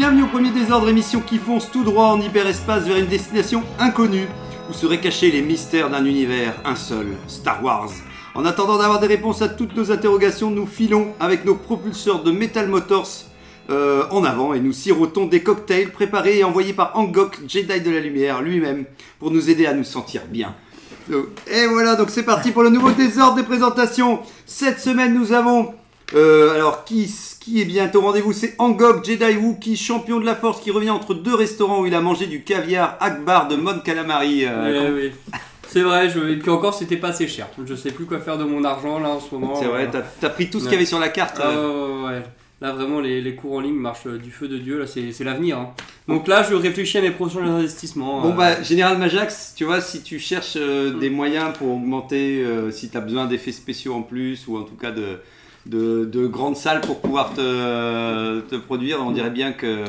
Bienvenue au premier désordre, émission qui fonce tout droit en hyperespace vers une destination inconnue, où seraient cachés les mystères d'un univers, un seul, Star Wars. En attendant d'avoir des réponses à toutes nos interrogations, nous filons avec nos propulseurs de Metal Motors euh, en avant et nous sirotons des cocktails préparés et envoyés par Angok, Jedi de la Lumière lui-même, pour nous aider à nous sentir bien. Euh, Et voilà, donc c'est parti pour le nouveau désordre des présentations. Cette semaine, nous avons. Euh, alors, qui, qui est bientôt au rendez-vous? C'est Angok, Jedi Wookiee, champion de la force, qui revient entre deux restaurants où il a mangé du caviar Akbar de Mon Calamari. euh, oui. C'est vrai, je... et puis encore c'était pas assez cher. Je sais plus quoi faire de mon argent là en ce moment. C'est vrai, Euh, t'as pris tout ce Ouais. qu'il y avait sur la carte. ah, ouais. Là vraiment les, les cours en ligne marchent du feu de Dieu, là c'est l'avenir. hein. Donc là je réfléchis à mes prochains investissements. Bon euh, bah Général Majax, tu vois, si tu cherches euh, des moyens pour augmenter, euh, si tu as besoin d'effets spéciaux en plus, ou en tout cas de, de, de grandes salles pour pouvoir te, te produire, on dirait bien que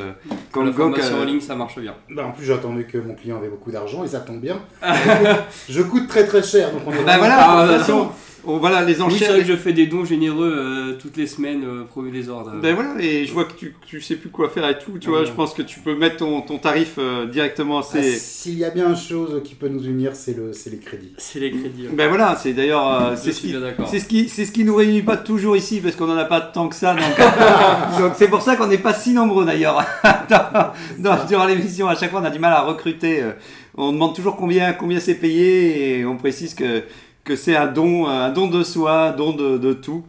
quand la le GOG... formation euh, en ligne ça marche bien. Bah, en plus, j'attendais que mon client avait beaucoup d'argent et ça tombe bien. je coûte très très cher, donc on est Bah voilà, Ah, de toute façon, on- voilà les Oui, c'est enchères... vrai que je fais des dons généreux euh, toutes les semaines, euh, premier désordre. Ben voilà, et je vois que tu, tu sais plus quoi faire et tout, tu Ah vois, ouais. je pense que tu peux mettre ton, ton tarif euh, directement Ah. S'il y a bien une chose qui peut nous unir, c'est le, c'est les crédits. C'est les crédits. ouais. Ben voilà, c'est d'ailleurs euh, c'est ce qui ce qui c'est ce qui nous réunit pas toujours ici parce qu'on en a pas tant que ça donc donc c'est pour ça qu'on n'est pas si nombreux d'ailleurs durant l'émission à chaque fois on a du mal à recruter euh, on demande toujours combien combien c'est payé et on précise que que c'est un don un don de soi un don de, de tout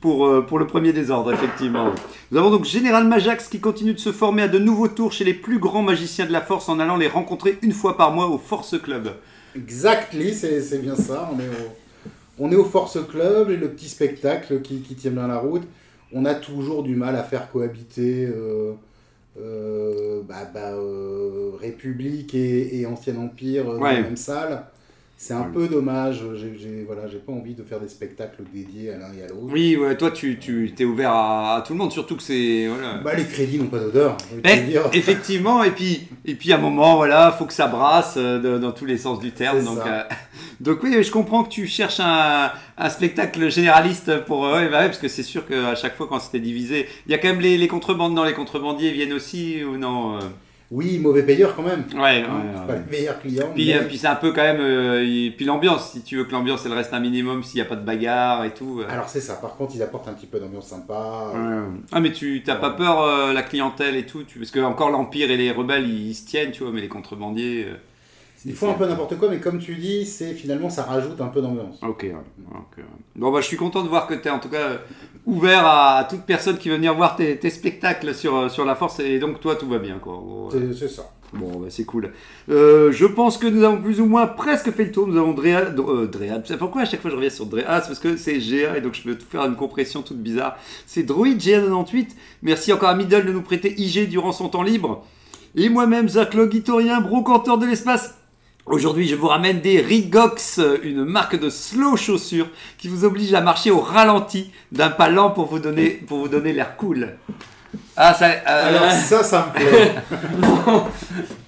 pour, euh, pour le premier désordre, effectivement. Nous avons donc Général Majax qui continue de se former à de nouveaux tours chez les plus grands magiciens de la Force en allant les rencontrer une fois par mois au Force Club. Exactly, c'est bien ça. On est, au, on est au Force Club et le petit spectacle qui, qui tient bien la route. On a toujours du mal à faire cohabiter euh, euh, bah, bah, euh, République et, et Ancien Empire dans la même salle. C'est un peu dommage. J'ai voilà, j'ai pas envie de faire des spectacles dédiés à l'un et à l'autre. Oui, ouais, toi tu, tu t'es ouvert à, à tout le monde, surtout que c'est. Voilà. Bah, les crédits n'ont pas d'odeur. dire. effectivement, et puis, et puis à un moment, voilà, faut que ça brasse euh, de- dans tous les sens du terme. Donc, euh, donc oui, je comprends que tu cherches un, un spectacle généraliste pour. euh, ouais, bah ouais, parce que c'est sûr qu'à chaque fois quand c'était divisé, il y a quand même les, les contrebandes. Non, les contrebandiers viennent aussi ou non euh, Oui, mauvais payeur quand même. Ouais, ouais, Hein, ouais. pas le meilleur client. Puis, mais- euh, puis c'est un peu quand même. euh, puis l'ambiance, si tu veux que l'ambiance elle reste un minimum, s'il n'y a pas de bagarre et tout. euh. Alors c'est ça, par contre ils apportent un petit peu d'ambiance sympa. Ah mais tu t'as pas peur la clientèle et tout tu... parce que encore l'empire et les rebelles ils, se tiennent tu vois mais les contrebandiers Ils font un peu n'importe quoi, mais comme tu dis, c'est finalement ça rajoute un peu d'ambiance. ok, ouais. ok, ouais. bon bah je suis content de voir que tu es en tout cas ouvert à, à toute personne qui veut venir voir tes, tes spectacles sur, euh, sur la force et donc toi tout va bien quoi. C'est- ça. Bon, bah, c'est cool. Euh, je pense que nous avons plus ou moins presque fait le tour. Nous avons Drea. euh, Drea. Pourquoi à chaque fois je reviens sur Drea? Ah, c'est parce que c'est GA et donc je veux tout faire une compression toute bizarre. C'est Droid GA98. Merci encore à Middle de nous prêter IG durant son temps libre. Et moi-même, Zach Logitorien, brocanteur de l'espace. Aujourd'hui, je vous ramène des Rigox, une marque de slow chaussures qui vous oblige à marcher au ralenti d'un pas lent pour vous donner, pour vous donner l'air cool. Ah, ça. euh, Alors ça, ça me plaît.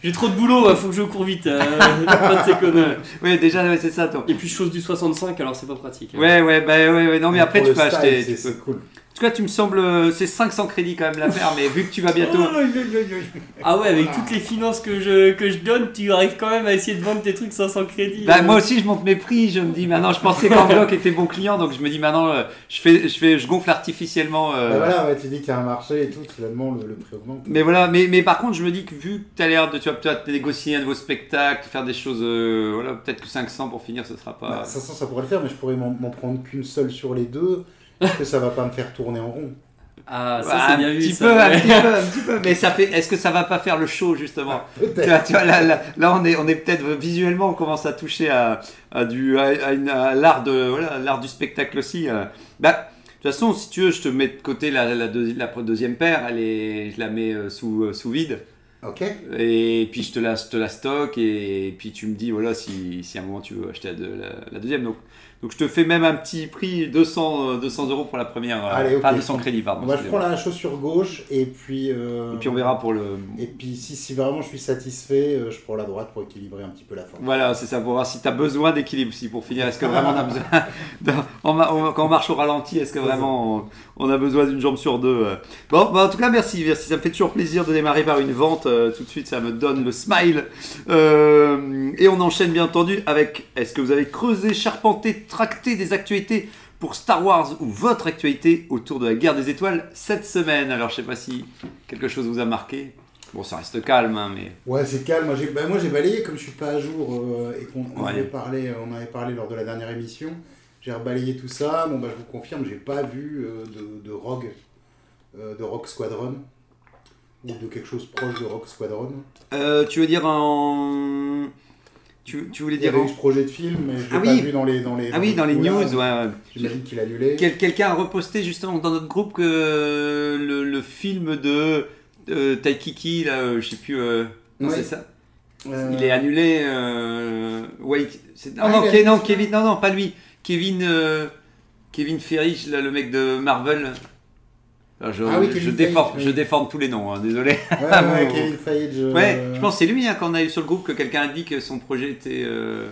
J'ai trop de boulot, euh, faut que je cours vite. euh, pas de ces conneries. ouais, déjà, ouais, c'est ça, toi. Et puis je chose du 65 alors c'est pas pratique. Ouais, ouais, bah ouais, ouais, non, mais après Pour tu peux style, acheter. c'est- tu peux- C'est cool. En tout cas, tu me sembles, euh, c'est 500 crédits quand même la paire, mais vu que tu vas bientôt. Ah ouais, avec toutes les finances que je, que je donne, tu arrives quand même à essayer de vendre tes trucs 500 crédits. Bah, moi aussi, je monte mes prix. Je me dis maintenant, je pensais qu'Enbloc était bon client, donc je me dis maintenant, euh, je fais, je fais, je gonfle artificiellement. euh, Bah voilà, ouais, tu dis qu'il y a un marché et tout, finalement le, le prix augmente. Mais voilà, mais, mais par contre, je me dis que vu que tu as l'air de, tu vas peut-être négocier un nouveau spectacle, faire des choses, euh, voilà, peut-être que 500 pour finir, ce sera pas. Bah, 500 ça pourrait le faire, mais je pourrais m'en prendre qu'une seule sur les deux, parce que ça va pas me faire tourner en rond. Ah, ça Bah, c'est un vu. petit ça, peu, un petit peu, un petit peu. Mais ça fait. Est-ce que ça va pas faire le show justement tu Peut-être. vois, tu vois, là, là, là, on est, on est peut-être visuellement, on commence à toucher à, à du, à, à l'art de, voilà, l'art du spectacle aussi. euh. Bah, de toute façon, si tu veux, je te mets de côté la, la, deuxi- la deuxième paire. Elle est, je la mets euh, sous, euh, sous vide. Ok. Et puis je te la, je te la stocke et, puis tu me dis voilà si, si à un moment tu veux acheter la, la- la deuxième. Donc, donc je te fais même un petit prix 200, euh, 200 euros pour la première. euh, Allez, ok. Enfin 200 crédits pardon. Moi, je prends la chaussure gauche et puis. euh, Et puis on verra pour le. Et puis, si, si vraiment je suis satisfait, euh, je prends la droite pour équilibrer un petit peu la forme. Voilà, c'est ça, pour voir si tu as besoin d'équilibre aussi pour finir. Est-ce que vraiment on a besoin. de- on quand on marche au ralenti, est-ce que vraiment on, on a besoin d'une jambe sur deux. Bon, bah, en tout cas, merci, merci. Ça me fait toujours plaisir de démarrer par une vente. tout de suite, ça me donne le smile. Euh, et on enchaîne bien entendu avec est-ce que vous avez creusé, charpenté, tracté des actualités pour Star Wars ou votre actualité autour de la guerre des étoiles cette semaine Alors, je sais pas si quelque chose vous a marqué. Bon, ça reste calme, hein, mais. Ouais, c'est calme. Moi, j'ai bah, j'ai balayé comme je suis pas à jour euh, et qu'on on Ouais. avait parlé, on avait parlé lors de la dernière émission. J'ai rebalayé tout ça. Bon, bah, je vous confirme, j'ai pas vu euh, de, de Rogue, euh, de Rock Squadron ou de quelque chose proche de Rock Squadron. Euh, tu veux dire en. Tu, tu voulais Il y dire avait eu ce projet de film, mais je l'ai Ah pas oui. vu dans les dans les. Ah oui, dans les news, ouais. J'imagine qu'il a annulé. Quel- Quelqu'un a reposté justement dans notre groupe que le, le film de euh, Taikiki, là, euh, je sais plus. euh, non, Ouais. c'est ça Euh, Il est annulé. Ouais, c'est- non, Ah, non, est non, Kevin, non, non, pas lui. Kevin, Kevin Ferrich, là, le mec de Marvel. Je, Ah oui, je, Kevin déforme, Feige, oui. je déforme tous les noms, hein, désolé. Ouais. Kevin Feige. euh, Ouais, je pense que c'est lui hein, qu'on a eu sur le groupe que quelqu'un a dit que son projet était. euh,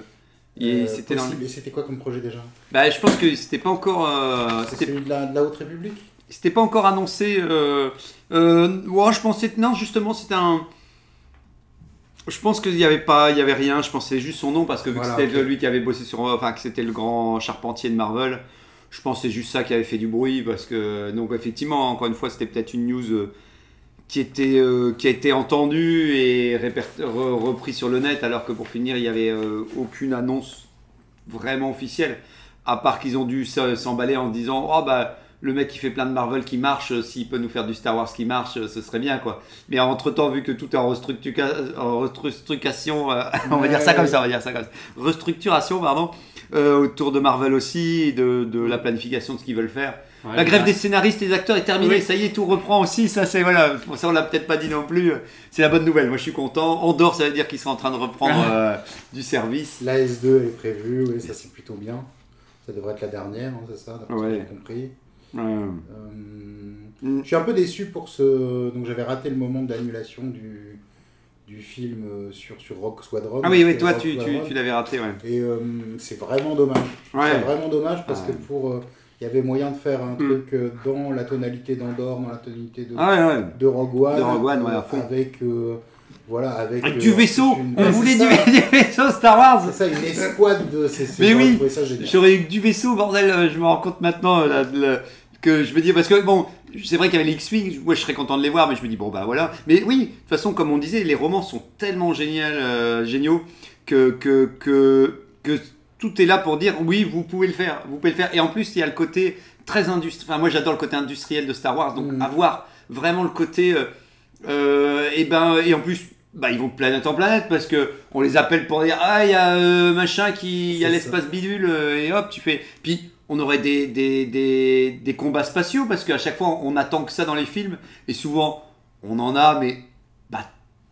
euh, c'était dans le- possible. Et c'était quoi comme projet déjà? Bah, je pense que c'était pas encore. euh, c'était celui de la, de la Haute République? c'était pas encore annoncé. Euh, ouais, je pensais non, justement, c'était un. Je pense qu'il y avait pas, il y avait rien. Je pensais juste son nom parce que vu Voilà, que c'était lui qui avait bossé sur, enfin que c'était le grand charpentier de Marvel. Je pense que c'est juste ça qui avait fait du bruit parce que donc effectivement, encore une fois, c'était peut-être une news euh, qui était euh, qui a été entendue et réper- re- repris sur le net alors que pour finir, il y avait euh, aucune annonce vraiment officielle à part qu'ils ont dû s'emballer en disant oh bah le mec qui fait plein de Marvel qui marche, s'il peut nous faire du Star Wars qui marche, ce serait bien quoi. Mais entre temps, vu que tout est en, restructura- en restructuration, euh, on va dire ça comme ça, on va dire ça comme ça. Restructuration, pardon, euh, autour de Marvel aussi, de, de la planification de ce qu'ils veulent faire. Ouais, la grève des scénaristes et des acteurs est terminée, Oui. ça y est, tout reprend aussi, ça c'est voilà, ça on l'a peut-être pas dit non plus, c'est la bonne nouvelle, moi je suis content. Andorre, ça veut dire qu'ils sont en train de reprendre euh, du service. La S2 elle est prévue, oui, ça c'est plutôt bien. Ça devrait être la dernière, hein, c'est ça, d'après ce que Ouais. j'ai compris. Euh, Euh, Mm. Je suis un peu déçu pour ce. Donc j'avais raté le moment de l'annulation du, du film euh, sur, sur Rock Squadron. Ah oui, oui, toi Rock tu, tu, tu l'avais raté, ouais. Et euh, c'est vraiment dommage. Ouais. C'est vraiment dommage parce que Ouais. pour. euh, Il y avait moyen de faire un Mm. truc euh, dans la tonalité d'Andorre, dans la tonalité de, Ah ouais, de Rogue One. De Rogue One. Avec. voilà, avec. Avec du vaisseau une- On voulait du, vaisseau Star Wars C'est ça, une escouade de. Mais oui. J'aurais eu que du vaisseau, bordel, je me rends compte maintenant que je veux dire, parce que bon, c'est vrai qu'il y avait les X-Wing, moi je serais content de les voir, mais je me dis, bon bah voilà. Mais oui, de toute façon, comme on disait, les romans sont tellement géniaux, euh, géniaux que, que, que, que tout est là pour dire, oui, vous pouvez le faire, vous pouvez le faire. Et en plus, il y a le côté très industriel, enfin moi j'adore le côté industriel de Star Wars, donc Mhm. avoir vraiment le côté, euh, euh, et ben, et en plus, bah, ils vont de planète en planète parce que on les appelle pour dire ah il y a euh, machin qui il y a l'espace bidule euh, et hop tu fais puis on aurait des, des, des, des combats spatiaux parce qu'à chaque fois on attend que ça dans les films et souvent on en a mais bah,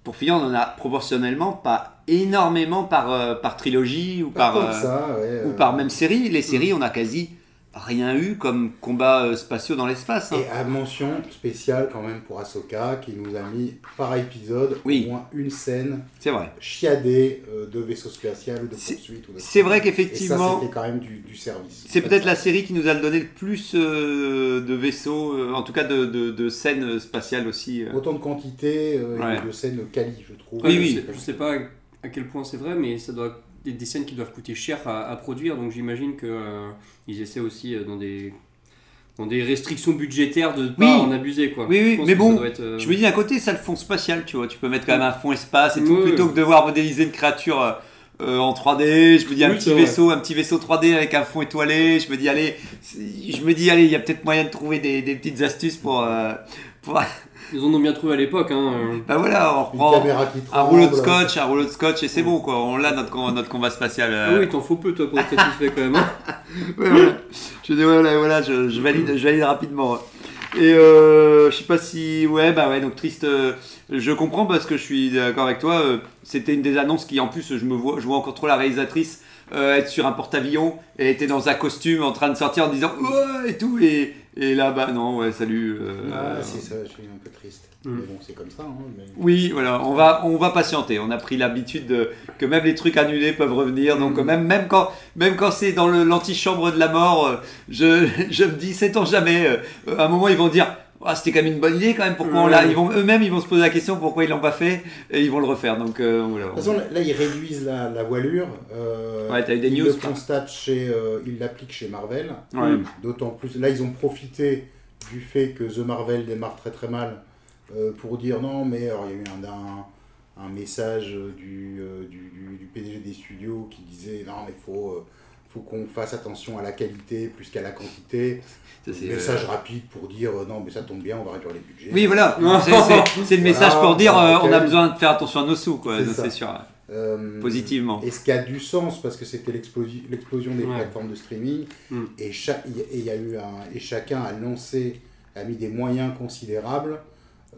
pour finir on en a proportionnellement pas énormément par, euh, par trilogie ou par, euh, ça, ouais, ou euh, par même série. Les séries on a quasi rien eu comme combat euh, spatiaux dans l'espace hein. Et à mention spéciale quand même pour Ahsoka qui nous a mis par épisode Oui. au moins une scène c'est vrai chiadée euh, de vaisseau spatial ou de C'est- poursuite. ou de- c'est vrai Et ça qu'effectivement c'était quand même du, du service. C'est peut-être la série qui nous a donné le plus euh, de vaisseaux, euh, en tout cas de, de, de scènes spatiales aussi. euh. Autant de quantité euh, Ouais. et de scènes quali je trouve. Oui, je oui. sais- Je sais pas à quel point c'est vrai, mais ça doit des, des scènes qui doivent coûter cher à, à produire, donc j'imagine que euh, ils essaient aussi euh, dans des dans des restrictions budgétaires de ne pas en abuser quoi. Oui, oui, mais bon, être, euh, Je me dis d'un côté, ça le fond spatial, tu vois. Tu peux mettre quand même un fond espace et tout, plutôt que de devoir modéliser une créature euh, en 3D. Je me dis un Oui, petit vaisseau, un petit vaisseau 3D avec un fond étoilé. Je me dis allez, je me dis allez, il y a peut-être moyen de trouver des, des petites astuces pour, euh, pour- Ils en ont bien trouvé à l'époque. Hein, euh. bah voilà, on reprend caméra qui un rouleau de scotch, un rouleau de scotch et c'est bon quoi. On l'a notre com- notre combat spatial. euh, Ah oui, t'en faut peu toi pour être satisfait quand même. hein. Ouais, voilà. Je dis voilà, voilà, je, je valide, je valide rapidement. Et euh, je sais pas si. Ouais, bah ouais, donc triste. euh, je comprends parce que je suis d'accord avec toi. euh, C'était une des annonces qui, en plus, je me vois, je vois encore trop la réalisatrice euh, être sur un porte-avions et elle était dans un costume en train de sortir en disant ouais et tout. Et, et là, bah non, ouais, salut. euh, Ah, c'est ça, je suis un peu triste. Mm. Mais bon, c'est comme ça. Hein, mais- Oui, voilà, on va, on va patienter. On a pris l'habitude de- que même les trucs annulés peuvent revenir. Donc, Mm. même, même quand, même quand c'est dans l'antichambre de la mort, euh, je, je me dis, sait-on jamais. euh, À un moment, ils vont dire, Ah, c'était quand même une bonne idée, quand même. Pourquoi on l'a Ouais. Ils vont eux-mêmes, ils vont se poser la question pourquoi ils l'ont pas fait et ils vont le refaire. Donc, euh, voilà. De toute façon, là, ils réduisent la, la voilure. Euh, Ouais, t'as eu des ils news, le constatent chez, euh, ils l'appliquent chez Marvel. Ouais. D'autant plus, là, ils ont profité du fait que The Marvel démarre très très mal euh, pour dire non, mais alors, il y a eu un, un, un message du, du, du- du PDG des studios qui disait non, mais faut, faut qu'on fasse attention à la qualité plus qu'à la quantité. Ça, Message euh, rapide pour dire euh, non, mais ça tombe bien, on va réduire les budgets. Oui, voilà. C'est- le message Voilà, pour dire euh, on a besoin de faire attention à nos sous, quoi. C'est sûr. Euh, Positivement. Et ce qui a du sens parce que c'était l'explosi- l'explosion des Ouais. plateformes de streaming Mm. et, cha- et il y a eu un, et chacun a lancé, a mis des moyens considérables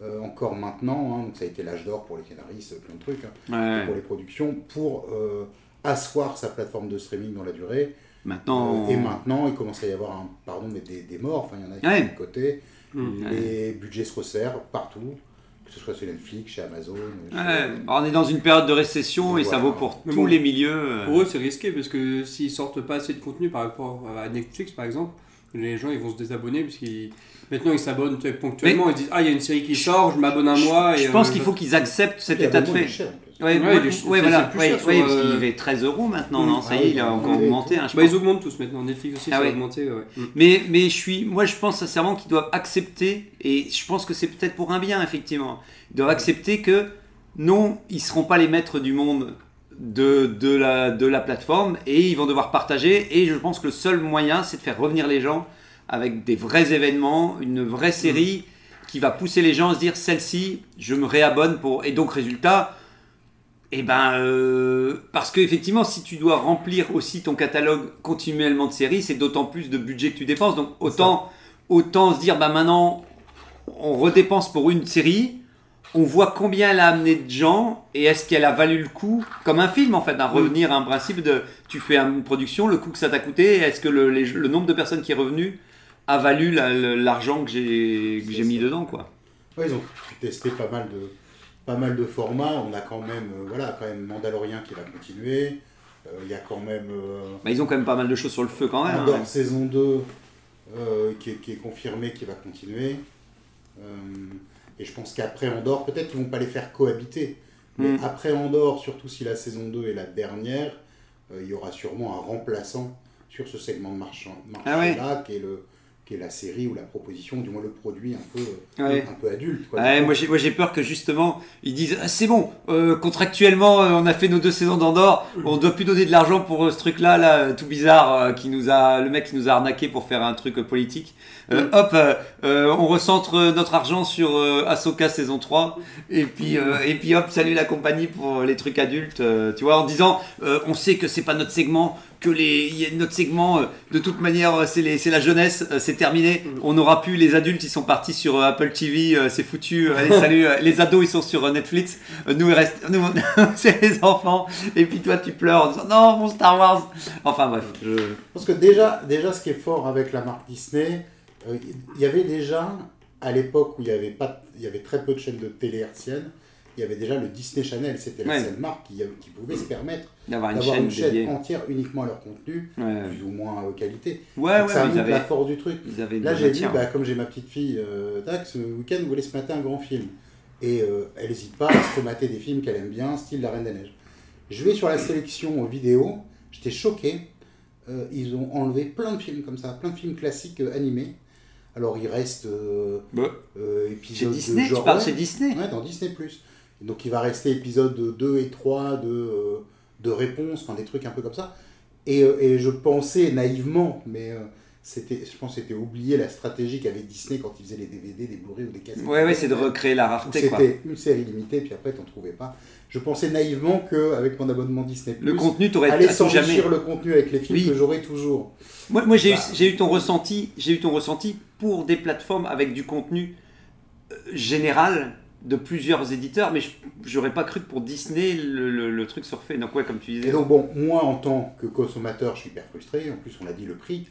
euh, encore maintenant. hein, donc ça a été l'âge d'or pour les scénaristes, plein de trucs, hein, Ouais. pour les productions, pour euh, asseoir sa plateforme de streaming dans la durée. Maintenant. Euh, et maintenant, il commence à y avoir un, pardon, mais des, des morts. Enfin, il y en a qui Ouais. sont de côté. Mm. Les budgets se resserrent partout, que ce soit chez Netflix, chez Amazon. chez- Ouais, on est dans une période de récession et ça vaut pour Mais tous bon, les milieux. euh. Pour eux, c'est risqué parce que s'ils sortent pas assez de contenu par rapport à Netflix, par exemple, les gens ils vont se désabonner parce qu'ils maintenant ils s'abonnent ponctuellement. Ils disent ah il y a une série qui sort, je m'abonne un mois. Et, Je pense euh, qu'il faut qu'ils acceptent cet Et état de fait. en plus. Ouais, Ouais, ouais, il est- ouais, c'est- voilà. c'est plus Ouais, cher ouais, sur, parce qu'il euh, est 13 euros maintenant, non Ça Ah y est, oui, il a encore augmenté. hein, je Bah, pense. ils augmentent tous maintenant. Netflix aussi, Ah ça ouais. a augmenté. ouais. Mm. Mais, mais je suis, moi, je pense sincèrement qu'ils doivent accepter, et je pense que c'est peut-être pour un bien, effectivement. Ils doivent accepter que non, ils seront pas les maîtres du monde de, de, la, de la plateforme, et ils vont devoir partager. Et je pense que le seul moyen, c'est de faire revenir les gens avec des vrais événements, une vraie série qui va pousser les gens à se dire celle-ci, je me réabonne pour. Et donc, résultat. Eh ben, euh, parce qu'effectivement, si tu dois remplir aussi ton catalogue continuellement de séries, c'est d'autant plus de budget que tu dépenses. Donc autant, autant se dire, bah maintenant, on redépense pour une série, on voit combien elle a amené de gens et est-ce qu'elle a valu le coup, comme un film en fait, à revenir à un principe de, tu fais une production, le coût que ça t'a coûté, est-ce que le, les- le nombre de personnes qui est revenu a valu l'argent que j'ai que j'ai mis dedans quoi. Ouais, ils ont pu tester pas mal de, pas mal de formats. On a quand même, euh, voilà, quand même Mandalorian qui va continuer. Euh, Il y a quand même euh, Bah, ils ont quand même pas mal de choses sur le feu quand même. hein. Andor saison 2 euh, qui, est, qui est confirmé qui va continuer. Et je pense qu'après Andorre, peut-être qu'ils vont pas les faire cohabiter. Mais Mm. après Andorre, surtout si la saison 2 est la dernière, euh, il y aura sûrement un remplaçant sur ce segment de marché, Ah ouais. là qui est le qui est la série ou la proposition, du moins le produit un peu, Ouais. un peu adulte. quoi. Ouais, moi j'ai moi, j'ai peur que justement ils disent Ah, c'est bon euh, contractuellement euh, on a fait nos deux saisons d'Andorre on doit plus donner de l'argent pour euh, ce truc là là tout bizarre qui nous a le mec qui nous a arnaqué pour faire un truc politique Euh, hop euh, euh, on recentre notre argent sur euh, Ahsoka saison 3 et puis euh, et puis hop salut la compagnie pour les trucs adultes euh, tu vois en disant euh, on sait que c'est pas notre segment que les notre segment euh, de toute manière c'est les c'est la jeunesse euh, c'est terminé. On n'aura plus les adultes ils sont partis sur Apple TV euh, c'est foutu allez salut les ados ils sont sur Netflix. Nous il reste nous c'est les enfants. Et puis toi tu pleures en disant non mon Star Wars. Enfin bref. Je... Parce que déjà, déjà, ce qui est fort avec la marque Disney, euh, il y avait déjà, à l'époque où il y avait, pas, il y avait très peu de chaînes de télé hertziennes, il y avait déjà le Disney Channel. C'était la Ouais. seule marque qui, qui pouvait se permettre d'avoir une chaîne une chaîne dédiée entière uniquement à leur contenu, ouais plus ou moins euh, qualité. ouais, Donc ça ouais ils la force du truc. ils avaient de Là, j'ai matière. bah, comme j'ai ma petite fille, euh, tac, ce week-end, voulait se mater un grand film. Et euh, elle n'hésite pas à se mater des films qu'elle aime bien, style La Reine des Neiges. Je vais sur la sélection vidéo, j'étais choqué. Euh, ils ont enlevé plein de films comme ça, plein de films classiques euh, animés. Alors il reste euh, Bah, euh, chez épisode Disney de tu genre. parles ouais, chez Disney ouais, dans Disney. Donc il va rester épisode 2 et 3 de, euh, de réponse, enfin des trucs un peu comme ça. Et, euh, et je pensais naïvement, mais euh, c'était, je pense, que c'était oublié la stratégie qu'avait Disney quand ils faisaient les DVD, des Blu-ray ou des cassettes. Ouais, ouais, c'est de recréer la rareté. C'était une série limitée, puis après, t'en trouvais pas. Je pensais naïvement qu'avec mon abonnement Disney+, Le contenu, t'aurais allait tout jamais. s'enrichir le contenu avec les films Oui. que j'aurais toujours. Moi, moi j'ai Bah. eu, j'ai eu ton ressenti, j'ai eu ton ressenti pour des plateformes avec du contenu euh, général de plusieurs éditeurs, mais je- j'aurais pas cru que pour Disney le, le- le truc se refait. Donc ouais, comme tu disais. Et donc, bon, moi, en tant que consommateur, je suis hyper frustré. En plus, on a dit le prix.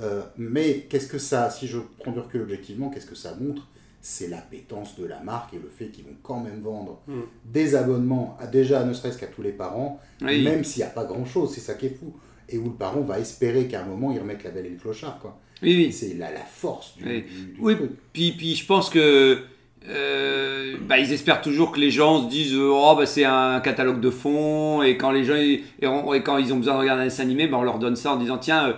Euh, mais qu'est-ce que ça, si je prends du recul objectivement, qu'est-ce que ça montre? C'est l'appétence de la marque et le fait qu'ils vont quand même vendre Mm. des abonnements, à, déjà ne serait-ce qu'à tous les parents, Oui. même s'il n'y a pas grand-chose, c'est ça qui est fou. Et où le parent va espérer qu'à un moment, ils remettent la belle et le clochard. Quoi. oui, oui. C'est la, la force du, Oui. du- du Oui, truc. puis, puis je pense que euh, bah, ils espèrent toujours que les gens se disent euh, oh bah c'est un catalogue de fond et quand les gens ils- et, on- et quand ils ont besoin de regarder un dessin animé bah, on leur donne ça en disant tiens euh,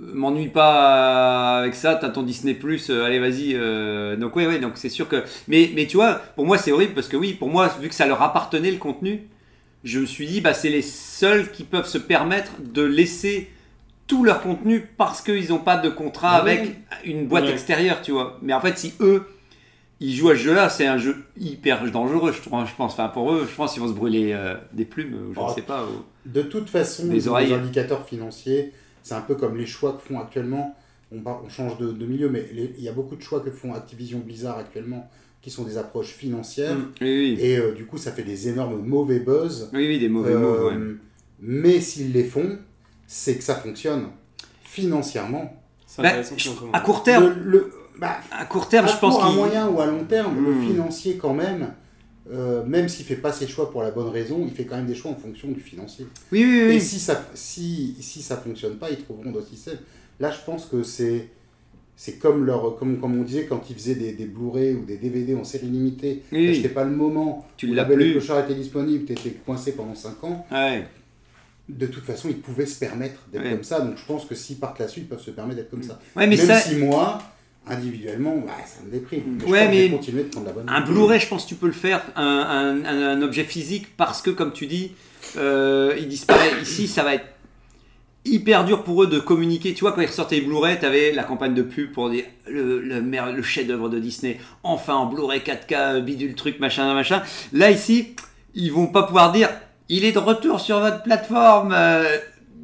m'ennuie pas avec ça t'as ton Disney Plus allez vas-y euh. donc ouais ouais donc c'est sûr que mais mais tu vois pour moi c'est horrible parce que oui pour moi vu que ça leur appartenait le contenu je me suis dit bah c'est les seuls qui peuvent se permettre de laisser tout leur contenu parce qu'ils n'ont pas de contrat Ah ouais. avec une boîte Ouais. extérieure, tu vois. Mais en fait, si eux, ils jouent à ce jeu-là, c'est un jeu hyper dangereux, je, trouve, je pense. Enfin, pour eux, je pense qu'ils vont se brûler euh, des plumes, je ne Oh. sais pas. ou- De toute façon, les oreilles. indicateurs financiers, c'est un peu comme les choix que font actuellement. On, change de, de milieu, mais les- il y a beaucoup de choix que font Activision Blizzard actuellement qui sont des approches financières. Mm. Oui, oui. Et euh, du coup, ça fait des énormes mauvais buzz. Oui, oui, des mauvais Euh, mots, ouais. Mais s'ils les font, c'est que ça fonctionne financièrement. Bah, je- à court terme, Le, le- bah, à court terme, à je pense à moyen ou à long terme, Mm. le financier quand même, euh, même s'il fait pas ses choix pour la bonne raison, il fait quand même des choix en fonction du financier. Oui, oui, Et oui. si ça si, si ça fonctionne pas, ils trouveront d'autres systèmes. Là, je pense que c'est c'est comme leur comme, comme on disait quand ils faisaient des, des Blu-ray ou des DVD en série limitée, Oui, c'était pas le moment Tu où la Belle et le Clochard était disponible, tu étais coincé pendant 5 ans. Ouais. De toute façon, ils pouvaient se permettre d'être Ouais. comme ça. Donc je pense que s'ils partent là-dessus, ils peuvent se permettre d'être comme ça. Ouais, mais Même ça. si moi, individuellement, bah, ça me déprime. Mais Ouais, mais continuer de prendre la bonne. Un Blu-ray, je pense que tu peux le faire, un, un- objet physique, parce que, comme tu dis, euh, il disparaît. Ici, ça va être hyper dur pour eux de communiquer. Tu vois, quand ils ressortaient les Blu-ray, tu avais la campagne de pub pour dire le, le, chef-d'œuvre de Disney, enfin en Blu-ray 4K, bidule truc, machin, machin. Là, ici, ils vont pas pouvoir dire il est de retour sur votre plateforme. Euh,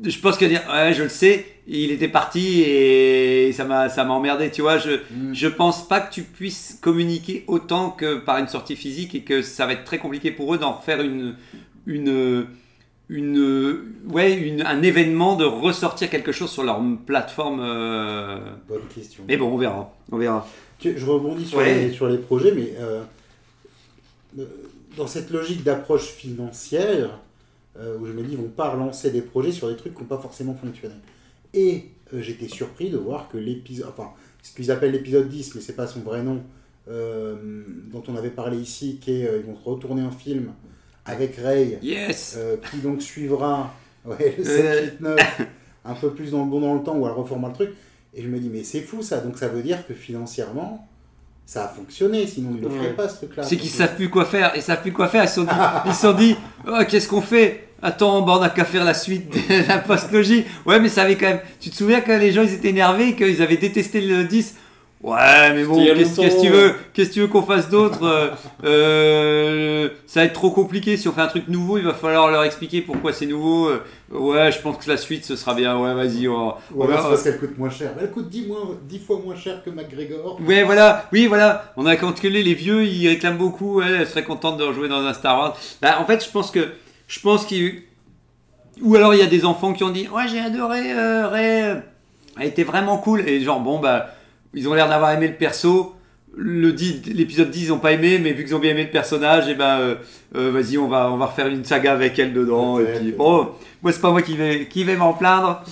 je pense que dire ouais, je le sais, il était parti et ça m'a ça m'a emmerdé, tu vois. Je, Mm. je pense pas que tu puisses communiquer autant que par une sortie physique et que ça va être très compliqué pour eux d'en faire une, une, une, ouais, une- un événement, de ressortir quelque chose sur leur plateforme. euh. Bonne question. Mais bon, on verra. On verra. Je rebondis sur, Ouais. les, sur les projets, mais euh, dans cette logique d'approche financière, euh, où je me dis, ils vont pas relancer des projets sur des trucs qui n'ont pas forcément fonctionné. Et euh, j'étais surpris de voir que l'épisode, enfin, ce qu'ils appellent l'épisode 10, mais c'est pas son vrai nom, euh, dont on avait parlé ici, qui est, euh, ils vont retourner un film avec Ray, Yes euh, qui donc suivra ouais, le Euh. 7, 8, 9, un peu plus dans le bon dans le temps, où elle reformera le truc. Et je me dis, mais c'est fou ça, donc ça veut dire que financièrement, ça a fonctionné, sinon ils ne le feraient pas ce truc-là. C'est qu'ils savent plus quoi faire. Ils savent plus quoi faire. Ils se sont dit, ils se sont dit oh, qu'est-ce qu'on fait? Attends, bah, on a qu'à faire la suite de la postlogie. Ouais, mais ça avait quand même. Tu te souviens quand les gens ils étaient énervés, qu'ils avaient détesté le 10 Ouais, mais bon, qu'est-ce que tu veux Qu'est-ce que tu veux qu'on fasse d'autre? Euh, euh, Ça va être trop compliqué. Si on fait un truc nouveau, il va falloir leur expliquer pourquoi c'est nouveau. Euh, Ouais, je pense que la suite ce sera bien. Ouais, vas-y. on on alors va- c'est parce qu'elle coûte moins cher. Mais elle coûte 10, moins, 10 fois moins cher que McGregor. Ouais, voilà, oui, voilà. On a calculé les vieux, ils réclament beaucoup. Ouais, elle serait contente de rejouer dans un Star Wars. Bah, en fait, je pense que, je pense qu'il, ou alors il y a des enfants qui ont dit, ouais, j'ai adoré euh, Rey, euh, elle était vraiment cool. Et genre, bon, bah, ils ont l'air d'avoir aimé le perso. Le 10 l'épisode 10, ils n'ont pas aimé, mais vu qu'ils ont bien aimé le personnage, et ben, euh, euh, vas-y, on va, on va refaire une saga avec elle dedans. Et puis, bon, moi, c'est pas moi qui vais, qui vais m'en plaindre.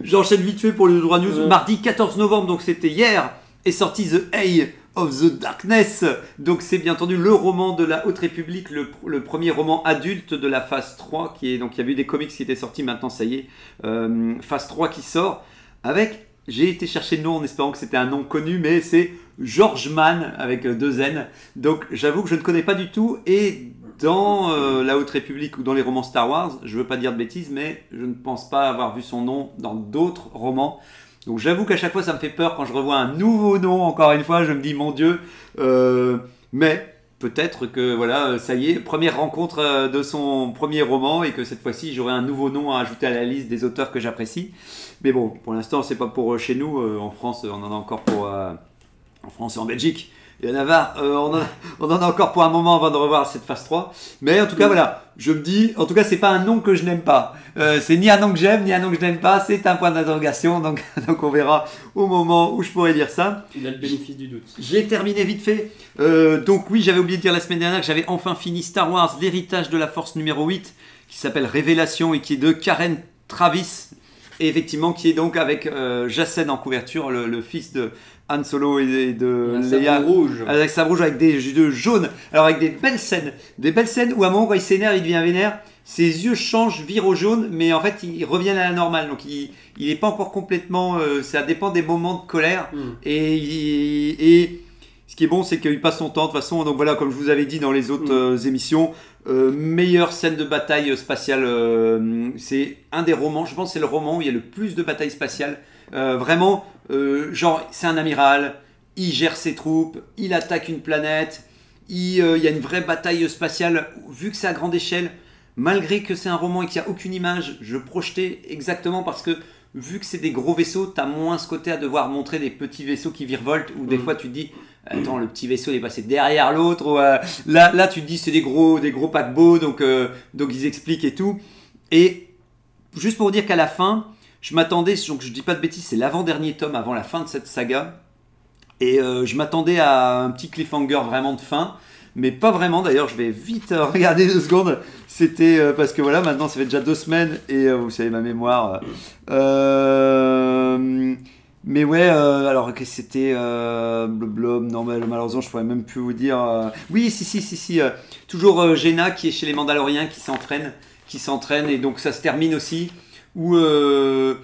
J'enchaîne vite fait pour le droit news. Mardi 14 novembre, donc c'était hier, est sorti The Eye of the Darkness. Donc c'est bien entendu le roman de la Haute République, le, premier roman adulte de la phase 3, qui est donc il y avait eu des comics qui étaient sortis, maintenant ça y est, euh, phase 3 qui sort, avec, j'ai été chercher le nom en espérant que c'était un nom connu, mais c'est George Mann avec deux N. Donc j'avoue que je ne connais pas du tout, et dans euh, la Haute République ou dans les romans Star Wars, je veux pas dire de bêtises, mais je ne pense pas avoir vu son nom dans d'autres romans. Donc j'avoue qu'à chaque fois ça me fait peur quand je revois un nouveau nom, encore une fois, je me dis mon Dieu. Euh, mais peut-être que voilà, ça y est, première rencontre euh, de son premier roman et que cette fois-ci j'aurai un nouveau nom à ajouter à la liste des auteurs que j'apprécie. Mais bon, pour l'instant c'est pas pour euh, chez nous. En France, on en a encore pour en France et en Belgique. Euh, on, en a, on en a encore pour un moment avant de revoir cette phase 3. Mais en tout cas, voilà, je me dis, en tout cas, c'est pas un nom que je n'aime pas. Euh, c'est ni un nom que j'aime, ni un nom que je n'aime pas. C'est un point d'interrogation. Donc, donc, on verra au moment où je pourrai dire ça. Il a le bénéfice du doute. J'ai terminé vite fait. Euh, donc oui, j'avais oublié de dire la semaine dernière que j'avais enfin fini Star Wars, l'héritage de la force numéro 8, qui s'appelle Révélation et qui est de Karen Travis. Et effectivement, qui est donc avec euh, Jacen en couverture, le, le fils de Han Solo et de Leia. rouge. Avec sa rouge, avec des yeux jaunes. Alors avec des belles scènes. Des belles scènes où à un moment, quand il s'énerve, il devient vénère. Ses yeux changent, virent au jaune, mais en fait, ils reviennent à la normale. Donc il n'est pas encore complètement... euh, ça dépend des moments de colère. Hmm. Et, il- et ce qui est bon, c'est qu'il passe son temps de toute façon. Donc voilà, comme je vous avais dit dans les autres Mm. euh, émissions, euh, meilleure scène de bataille spatiale. euh, c'est un des romans, je pense que c'est le roman où il y a le plus de batailles spatiales. Euh, vraiment, euh, genre, c'est un amiral, il gère ses troupes, il attaque une planète, il, euh, il y a une vraie bataille spatiale. Vu que c'est à grande échelle, malgré que c'est un roman et qu'il n'y a aucune image, je projetais exactement parce que vu que c'est des gros vaisseaux, tu as moins ce côté à devoir montrer des petits vaisseaux qui virevoltent ou des Mm. fois tu te dis attends le petit vaisseau il est passé derrière l'autre ou, euh, là là tu te dis c'est des gros des gros paquebots donc euh, donc ils expliquent et tout et juste pour vous dire qu'à la fin je m'attendais donc je dis pas de bêtises c'est l'avant-dernier tome avant la fin de cette saga et euh, je m'attendais à un petit cliffhanger vraiment de fin mais pas vraiment d'ailleurs je vais vite euh, regarder deux secondes c'était euh, parce que voilà maintenant ça fait déjà deux semaines et vous savez ma mémoire mais ouais, alors que c'était blabla, non mais malheureusement je pourrais même plus vous dire. Oui, si si si si, toujours Jaina qui est chez les Mandaloriens qui s'entraîne, qui s'entraîne et donc ça se termine aussi. Où euh,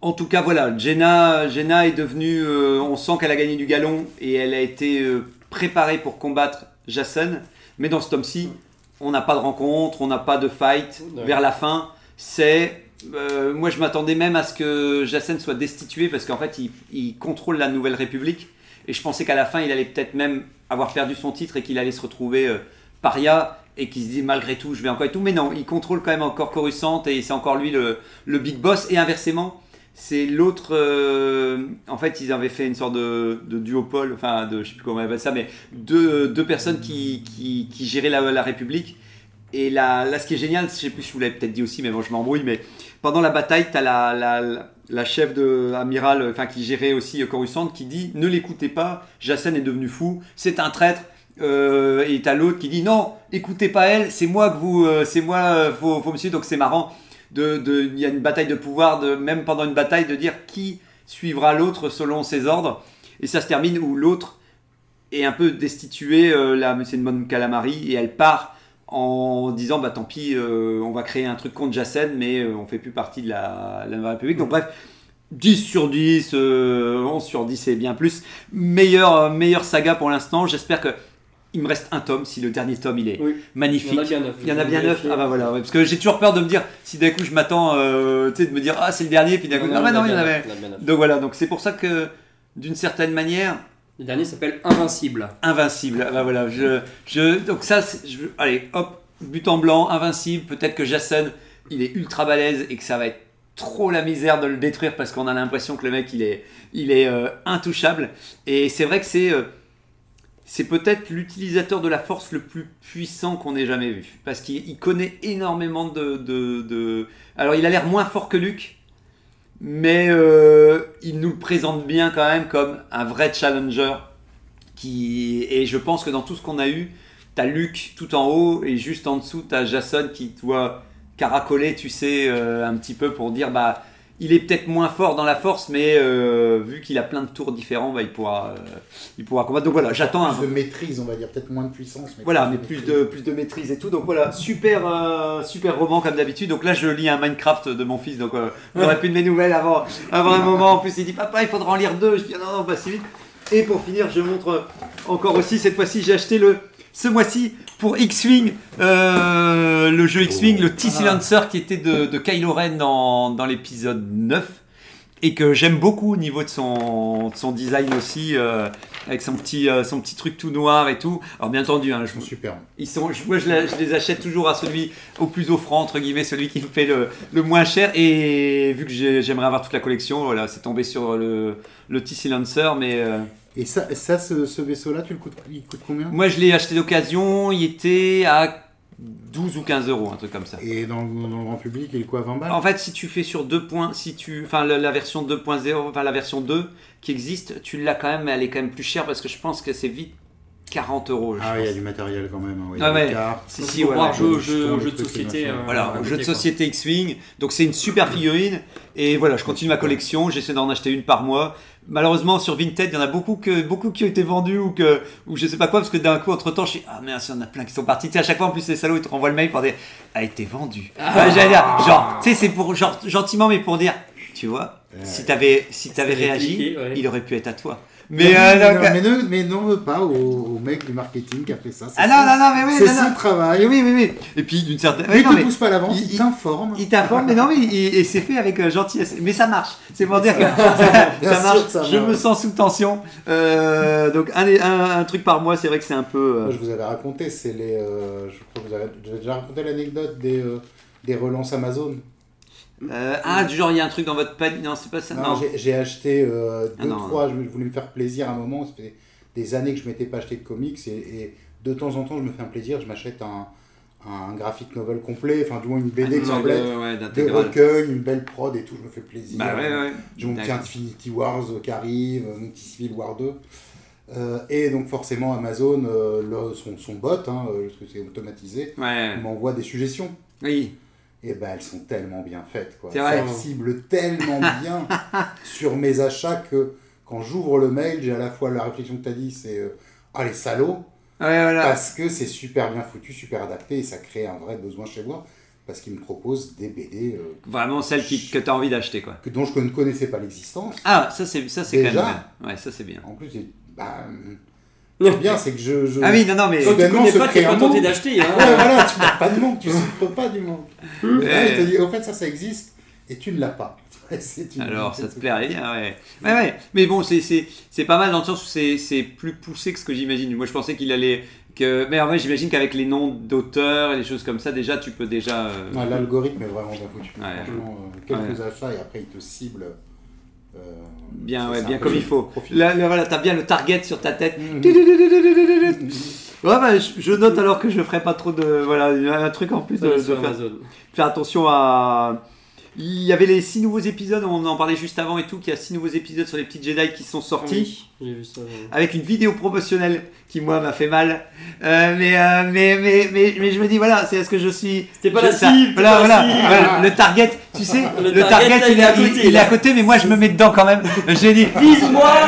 en tout cas voilà, Jaina est devenue, euh, on sent qu'elle a gagné du galon et elle a été euh, préparée pour combattre Jacen. Mais dans ce tome-ci, on n'a pas de rencontre, on n'a pas de fight. Ouais. Vers la fin, c'est euh, moi, je m'attendais même à ce que Jacen soit destitué parce qu'en fait, il, il contrôle la Nouvelle République. Et je pensais qu'à la fin, il allait peut-être même avoir perdu son titre et qu'il allait se retrouver euh, paria et qu'il se dit malgré tout, je vais encore et tout. Mais non, il contrôle quand même encore Coruscant et c'est encore lui le, le big boss. Et inversement, c'est l'autre. euh, en fait, ils avaient fait une sorte de, duopole, enfin, de, je sais plus comment on appelle ça, mais deux, deux personnes qui, qui, qui géraient la, la République. Et là, là, ce qui est génial, je sais plus je vous l'avez peut-être dit aussi, mais bon, je m'embrouille, mais pendant la bataille, tu as la, la, la- chef de amiral, enfin qui gérait aussi Coruscant, qui dit ne l'écoutez pas, Jacen est devenu fou, c'est un traître. Euh, et t'as l'autre qui dit non, écoutez pas elle, c'est moi que vous, euh, c'est moi, faut, faut me suivre. Donc c'est marrant. De, il y a une bataille de pouvoir, de, même pendant une bataille, de dire qui suivra l'autre selon ses ordres. Et ça se termine où l'autre est un peu destitué. Euh, là, c'est une bonne calamari et elle part en disant bah tant pis, on va créer un truc contre Jacen, mais on fait plus partie de la, la République. Donc bref, 10 sur 10, euh, 11 sur 10 et bien plus. Meilleure, meilleure saga pour l'instant. J'espère que il me reste un tome, si le dernier tome il est Oui. magnifique. Il y en a bien neuf. Il y en a bien neuf. Ah bah voilà, ouais, parce que j'ai toujours peur de me dire, si d'un coup je m'attends, euh, tu sais, de me dire, ah c'est le dernier, puis d'un coup, ah bah non, il y en avait. Donc voilà, donc c'est pour ça que, d'une certaine manière, Le dernier s'appelle Invincible. invincible. Ah bah voilà, je, je, donc ça, je, allez, hop, but en blanc, invincible. Peut-être que Jason, il est ultra balèze et que ça va être trop la misère de le détruire parce qu'on a l'impression que le mec, il est, il est euh, intouchable. Et c'est vrai que c'est, euh, c'est peut-être l'utilisateur de la force le plus puissant qu'on ait jamais vu parce qu'il il connaît énormément de, de, Alors, il a l'air moins fort que Luke. Mais euh, il nous le présente bien quand même comme un vrai challenger et je pense que dans tout ce qu'on a eu, t'as Luke tout en haut et juste en dessous t'as Jason qui doit caracoler, tu sais, euh, un petit peu pour dire bah il est peut-être moins fort dans la force, mais euh, vu qu'il a plein de tours différents, bah, il pourra euh, il pourra combattre. Donc voilà, j'attends un Plus de maîtrise, on va dire, peut-être moins de puissance. Mais voilà, plus mais de plus maîtrise. de, plus de maîtrise et tout. Donc voilà, super, euh, super roman comme d'habitude. Donc là, je lis un Minecraft de mon fils. Donc euh, j'aurais plus de mes nouvelles avant, avant un moment. En plus, il dit Papa, il faudra en lire deux. Je dis Non, non, pas si vite. Et pour finir, je montre encore aussi. Cette fois-ci, j'ai acheté le. Ce mois-ci, pour X-Wing, euh, le jeu X-Wing, le T-Silencer qui était de, de Kylo Ren dans, dans l'épisode 9 et que j'aime beaucoup au niveau de son, de son design aussi, euh, avec son petit, euh, son petit truc tout noir et tout. Alors bien entendu, hein, Ils je, sont super. ils sont, je- moi je, la- je les achète toujours à celui au plus offrant, entre guillemets, celui qui me fait le, le moins cher. Et vu que j'ai- j'aimerais avoir toute la collection, voilà, c'est tombé sur le, le T-Silencer, mais euh, Et ça, ça ce, ce vaisseau-là, tu le coûtes, il coûte combien? Moi je l'ai acheté d'occasion, il était à 12 ou 15 euros, un truc comme ça. Et dans, le- dans le grand public, il est quoi, 20 balles? En fait, si tu fais sur deux points, si tu, enfin la, la version 2.0, enfin la version 2 qui existe, tu l'as quand même, mais elle est quand même plus chère parce que je pense que c'est vite 40 euros. je Ah, il y a du matériel quand même. ouais, Ah des ouais. cartes. Si, si, ouais, voir ouais. jeu, jeu, de société. euh, Voilà, jeu de société X-Wing. Donc c'est une super figurine. Et voilà, je continue ma collection. J'essaie d'en acheter une par mois. Malheureusement, sur Vinted, il y en a beaucoup, que, beaucoup qui ont été vendus ou, que, ou je sais pas quoi, parce que d'un coup, entre temps, je suis Ah merde, il y en a plein qui sont partis. Tu sais, à chaque fois, en plus, les salauds, ils te renvoient le mail pour dire A été vendu. Ouais, J'allais dire, genre, tu sais, c'est pour, genre, gentiment, mais pour dire Tu vois, si t'avais si t'avais avait réagi, cliqué, il aurait pu être à toi. Mais, Mais, euh, non, donc, mais, ne, mais n'en veux pas au, au mec du marketing qui a fait ça. Ah non, non, non, mais oui, C'est son travail. Oui, oui, oui. Et puis, d'une certaine. Lui, oui, non, il te mais- pousse pas à l'avance, il- t'informe. Il t'informe, mais non, mais il- et c'est fait avec euh, gentillesse. Mais ça marche. C'est pour dire que ça, sûr marche. que ça je me sens sous tension. Euh, donc un, un, un truc par mois, c'est vrai que c'est un peu. Moi, euh, je vous avais raconté, c'est les. euh, je crois que vous avez, déjà raconté l'anecdote des, euh, des relances Amazon. Euh, ah, du genre il y a un truc dans votre panier. Non, c'est pas ça. Non, Non. j'ai- acheté euh, Ah deux, non. trois, je voulais me faire plaisir à un moment, ça fait des années que je m'étais pas acheté de comics et, et de temps en temps je me fais un plaisir, je m'achète un, un graphic novel complet, enfin du moins une BD sorte complète, de- ouais, des d'intégrale. recueils, une belle prod et tout, je me fais plaisir. Bah ouais, ouais. J'ai mon petit. Infinity Wars qui arrive, mon petit Civil War 2. Euh, et donc forcément Amazon, euh, le- son, son bot, hein, euh, parce que c'est automatisé, Ouais. m'envoie des suggestions. Oui. Et ben elles sont tellement bien faites. Quoi. Ça cible tellement bien sur mes achats que quand j'ouvre le mail, j'ai à la fois la réflexion que tu as dit, c'est euh, Ah les salauds Ouais, voilà. Parce que c'est super bien foutu, super adapté et ça crée un vrai besoin chez moi. Parce qu'ils me proposent des BD euh, Vraiment celle qui, que tu as envie d'acheter, quoi. que, dont je ne connaissais pas l'existence. Ah, ça c'est ça c'est quand Déjà même bien. Ouais, ça c'est bien. En plus, bah, bien, c'est que je. je... Ah oui, non, non, mais. Quand tu Soudainement, connais se pas, t'es pas tenté d'acheter. Hein. Ouais, voilà, tu n'as pas de manque, tu souffres pas du manque. Ouais. Là, il te au fait, ça, ça existe et tu ne l'as pas. C'est une- Alors, ça te plairait bien, ouais. Ouais, ouais. Mais bon, c'est- c'est c'est pas mal dans le sens où c'est c'est plus poussé que ce que j'imagine. Moi, je pensais qu'il allait. Que... Mais en vrai, j'imagine qu'avec les noms d'auteurs et les choses comme ça, déjà, tu peux déjà. euh, L'algorithme est vraiment bien foutu. Ouais. Euh, quelques achats et après, il te cible. Euh, Bien, ouais, bien comme il faut. Là, là, voilà, t'as bien le target sur ta tête. Mhm. Ouais, bah, je, je note alors que je ferai pas trop de. Voilà, il y a un truc en plus de, de faire, faire attention à. Il y avait les six nouveaux épisodes, on en parlait juste avant et tout, qu'il y a six nouveaux épisodes sur les petits Jedi qui sont sortis. Oui, vu ça. avec une vidéo promotionnelle qui moi m'a fait mal. Euh, mais, euh, mais, mais, mais mais je me dis voilà c'est ce que je suis. C'était pas je- la cible, voilà, la voilà, cible. voilà, le target tu sais le, Le target, target, là, il, est à il- côté, il est à côté mais moi je me mets dedans quand même. J'ai dit. Vise-moi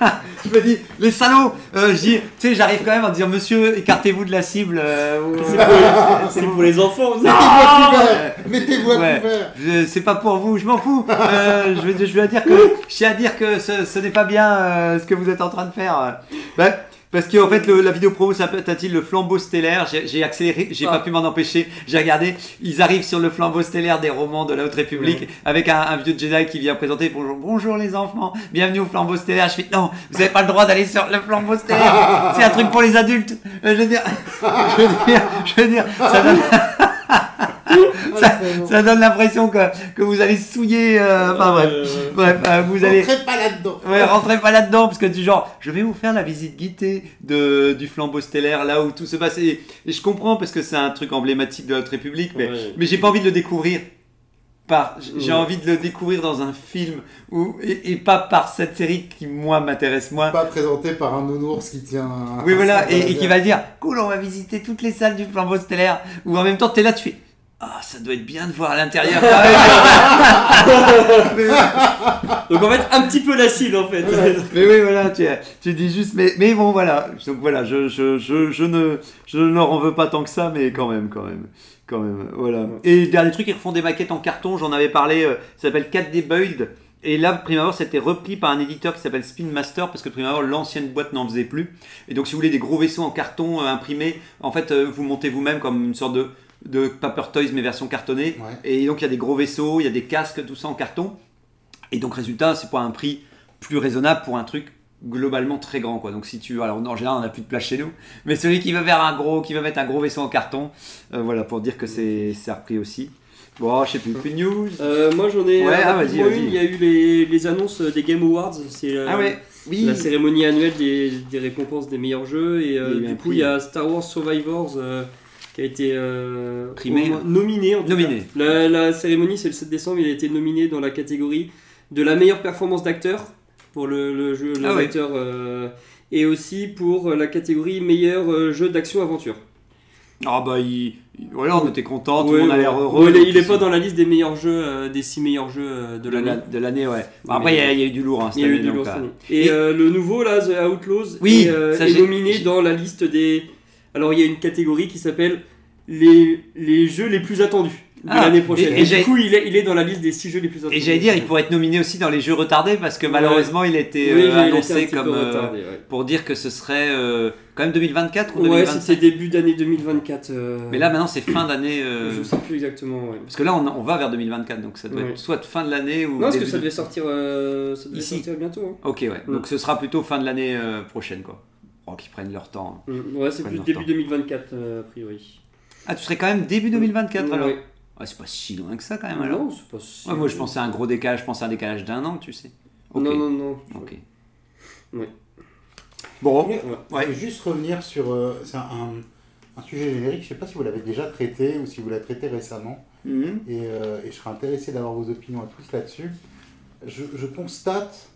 je me dis les salauds euh, je dis tu sais j'arrive quand même en disant monsieur écartez-vous de la cible euh, ou- C'est pour, les enfants. vous Mettez-vous à couvert Mettez-vous à Ouais. couvert Je- c'est pas pour vous, je m'en fous. Euh, je, vais, je vais dire que je tiens à dire que ce, ce n'est pas bien euh, ce que vous êtes en train de faire. Bah, parce qu'en fait, le- la vidéo promo s'appelle-t-il le flambeau stellaire J'ai accéléré, j'ai Ah. pas pu m'en empêcher. J'ai regardé, ils arrivent sur le flambeau stellaire des romans de la Haute République avec un, un vieux Jedi qui vient présenter bonjour, bonjour les enfants, bienvenue au flambeau stellaire. Je fais non, vous avez pas le droit d'aller sur le flambeau stellaire, c'est un truc pour les adultes. Euh, Je veux dire, je veux dire, je veux dire, ça donne. ça, ça donne l'impression que, que vous allez souiller. euh, enfin bref, Euh, bref, euh, vous allez. Entrez pas là-dedans Ouais, rentrez pas là-dedans parce que du genre, je vais vous faire la visite guidée de, du flambeau stellaire, là où tout se passe. Et, et je comprends parce que c'est un truc emblématique de notre République, mais, Ouais. mais j'ai pas envie de le découvrir. Par, j'ai envie de le découvrir dans un film ou, et, et pas par cette série qui moi m'intéresse moins. Pas présenté par un nounours qui tient un- Oui, voilà, et, qui va dire Cool, on va visiter toutes les salles du flambeau stellaire. Ou en même temps, t'es là, tu fais Ah, ça doit être bien de voir à l'intérieur. Donc en fait, un petit peu la cible en fait. mais oui, voilà, tu, tu dis juste, mais, mais bon, voilà. Donc voilà, je, je, je, je ne, je ne leur en veux pas tant que ça, mais quand même, quand même. Quand même, voilà. Et dernier truc, ils refont des maquettes en carton, j'en avais parlé, euh, ça s'appelle 4D Build. Et là, prime abord, c'était repris par un éditeur qui s'appelle Spin Master, parce que prime abord, l'ancienne boîte n'en faisait plus. Et donc, si vous voulez des gros vaisseaux en carton euh, imprimés, en fait, euh, vous montez vous-même comme une sorte de, de Paper Toys, mais version cartonnée. Ouais. Et donc, il y a des gros vaisseaux, il y a des casques, tout ça en carton. Et donc, résultat, c'est pas un prix plus raisonnable pour un truc globalement très grand quoi. Donc si tu alors en général on n'a plus de place chez nous, mais celui qui veut faire un gros qui veut mettre un gros vaisseau en carton, euh, voilà pour dire que c'est c'est repris aussi. Bon, je sais plus, plus de news? Euh, moi j'en ai Ouais, euh, ah, rapidement vas-y, vas-y. une. Il y a eu les, les annonces des Game Awards. C'est euh, Ah ouais, oui. la cérémonie annuelle des, des récompenses des meilleurs jeux. Et du coup, il y a Star Wars Survivors qui a été euh, Primé. au nominé. En tout Nominé. cas. La, la cérémonie, c'est le 7 décembre. Il a été nominé dans la catégorie de la meilleure performance d'acteur pour le, le jeu, le Ah ouais. euh, et aussi pour la catégorie meilleur euh, jeu d'action-aventure. Ah bah il, il- voilà, on était content, tout Ouais, le monde a l'air heureux. Ouais, il, est- donc il est c'est- pas dans la liste des meilleurs jeux, euh, des 6 meilleurs jeux euh, de l'année. la- de l'année, ouais. Bon, après il y, a- il y a eu du lourd hein, cette Il y a eu année, du lourd euh, cette année. Et, Et- euh, le nouveau, là, The Outlaws, Oui, est, euh, ça, est nominé dans la liste des. Alors, il y a une catégorie qui s'appelle les, les jeux les plus attendus de Ah, l'année prochaine. et- Et, et j'ai- du coup, il est, il est dans la liste des 6 jeux les plus attendus. Et j'allais dire, il pourrait être nominé aussi dans les jeux retardés parce que Ouais. malheureusement il a été Oui, euh, été annoncé comme euh, retardé, ouais. pour dire que ce serait euh, quand même 2024 ou Ouais, 2025. c'était début d'année 2024. euh, Mais là maintenant c'est fin d'année. Je sais plus exactement, ouais. Parce que là on, on va vers 2024 donc ça doit Ouais. être soit fin de l'année ou. Non, parce que ça de- devait sortir, ça devait Ici. sortir bientôt. hein. Ok ouais. Mm. Donc ce sera plutôt fin de l'année prochaine quoi. Oh qu'ils prennent leur temps. Mm, Ouais, c'est plus début temps. 2024, euh, a priori. Ah tu serais quand même début 2024 alors. Ouais. Ah, c'est pas si loin que ça quand même alors. Non, c'est pas si- Ouais, moi je pensais à un gros décalage, je pensais à un décalage d'un an tu sais. Non, non, non. Ok. Ouais. Bon. Ouais. Je veux juste revenir sur euh, c'est un, un sujet générique. Je sais pas si vous l'avez déjà traité ou si vous l'avez traité récemment. Mhm. Et, euh, et je serais intéressé d'avoir vos opinions à tous là-dessus. Je, je constate,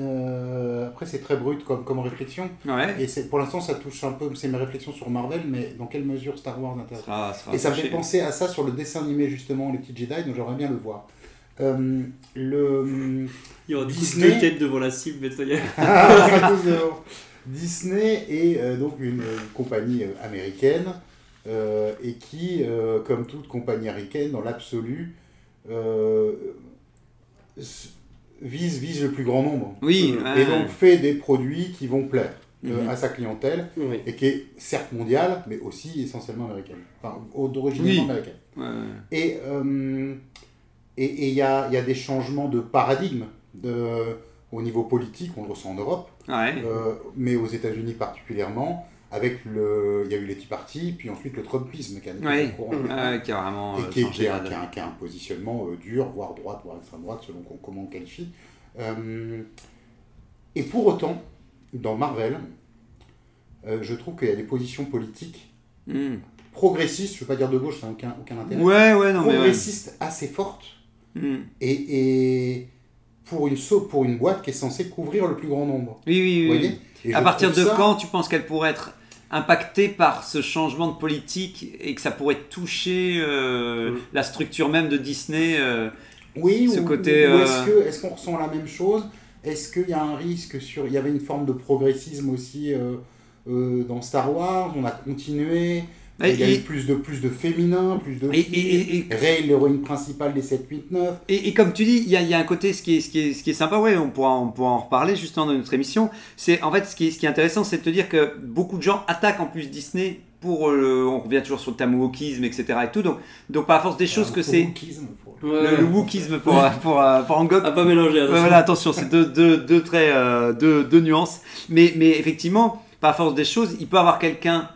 euh, après c'est très brut comme, comme réflexion, Ouais. et c'est, pour l'instant ça touche un peu, c'est mes réflexions sur Marvel, mais dans quelle mesure Star Wars intéresse Sera- sera Et ça me fait penser à ça sur le dessin animé justement, Les Petits Jedi, donc j'aimerais bien le voir. Euh, le Il y aura Disney. deux têtes devant la cible, mais ça y est. Ah. Disney est euh, donc une, compagnie américaine euh, et qui, euh, comme toute compagnie américaine, dans l'absolu, euh, s- vise, vise le plus grand nombre. Oui. Ouais. Et donc fait des produits qui vont plaire euh, Mhm. à sa clientèle Oui. et qui est certes mondiale, mais aussi essentiellement américaine. Enfin, d'origine Oui. américaine. Ouais, ouais. Et euh, et et il y a, il y a des changements de paradigme de, au niveau politique, on le ressent en Europe, Ouais. euh, mais aux États-Unis particulièrement, avec le. Il y a eu les Tea Party, puis ensuite le Trumpisme qui a été Ouais. au courant. Ouais, qui a vraiment Et euh, qui, qui a, la qui a donne. un, qui a un positionnement euh, dur, voire droite, voire extrême droite, selon com- comment on qualifie. Euh, et pour autant, dans Marvel, je trouve qu'il y a des positions politiques Mm. progressistes, je ne veux pas dire de gauche, ça n'a aucun, aucun intérêt, Ouais, ouais, non mais. progressistes assez fortes, Mm. et, et pour, une, pour une boîte qui est censée couvrir le plus grand nombre. Oui, oui, Vous oui. voyez À partir de ça- quand tu penses qu'elle pourrait être impactée par ce changement de politique et que ça pourrait toucher euh, Mm. la structure même de Disney euh, Oui, ce ou, côté, ou euh, est-ce que est-ce qu'on ressent la même chose? Est-ce qu'il y a un risque sur... Il y avait une forme de progressisme aussi dans Star Wars, on a continué, Et- il y a eu plus de, plus de féminin, plus de Et- filles, et- et- Rey, l'héroïne principale des 7, 8, 9. Et, et comme tu dis, il y a, il y a un côté, ce qui est, ce qui est, ce qui est sympa, ouais, on pourra, on pourra en reparler justement dans notre émission. C'est en fait ce qui est, ce qui est intéressant, c'est de te dire que beaucoup de gens attaquent en plus Disney pour, euh, on revient toujours sur le terme wokisme, etc. et tout. Donc, donc par force des choses que c'est le, le wokisme pour, pour, euh, pour Angok. À pas mélanger. Ouais, attention. voilà, attention, c'est deux, deux, deux traits, euh, deux, deux nuances. Mais, mais effectivement, par force des choses, il peut avoir quelqu'un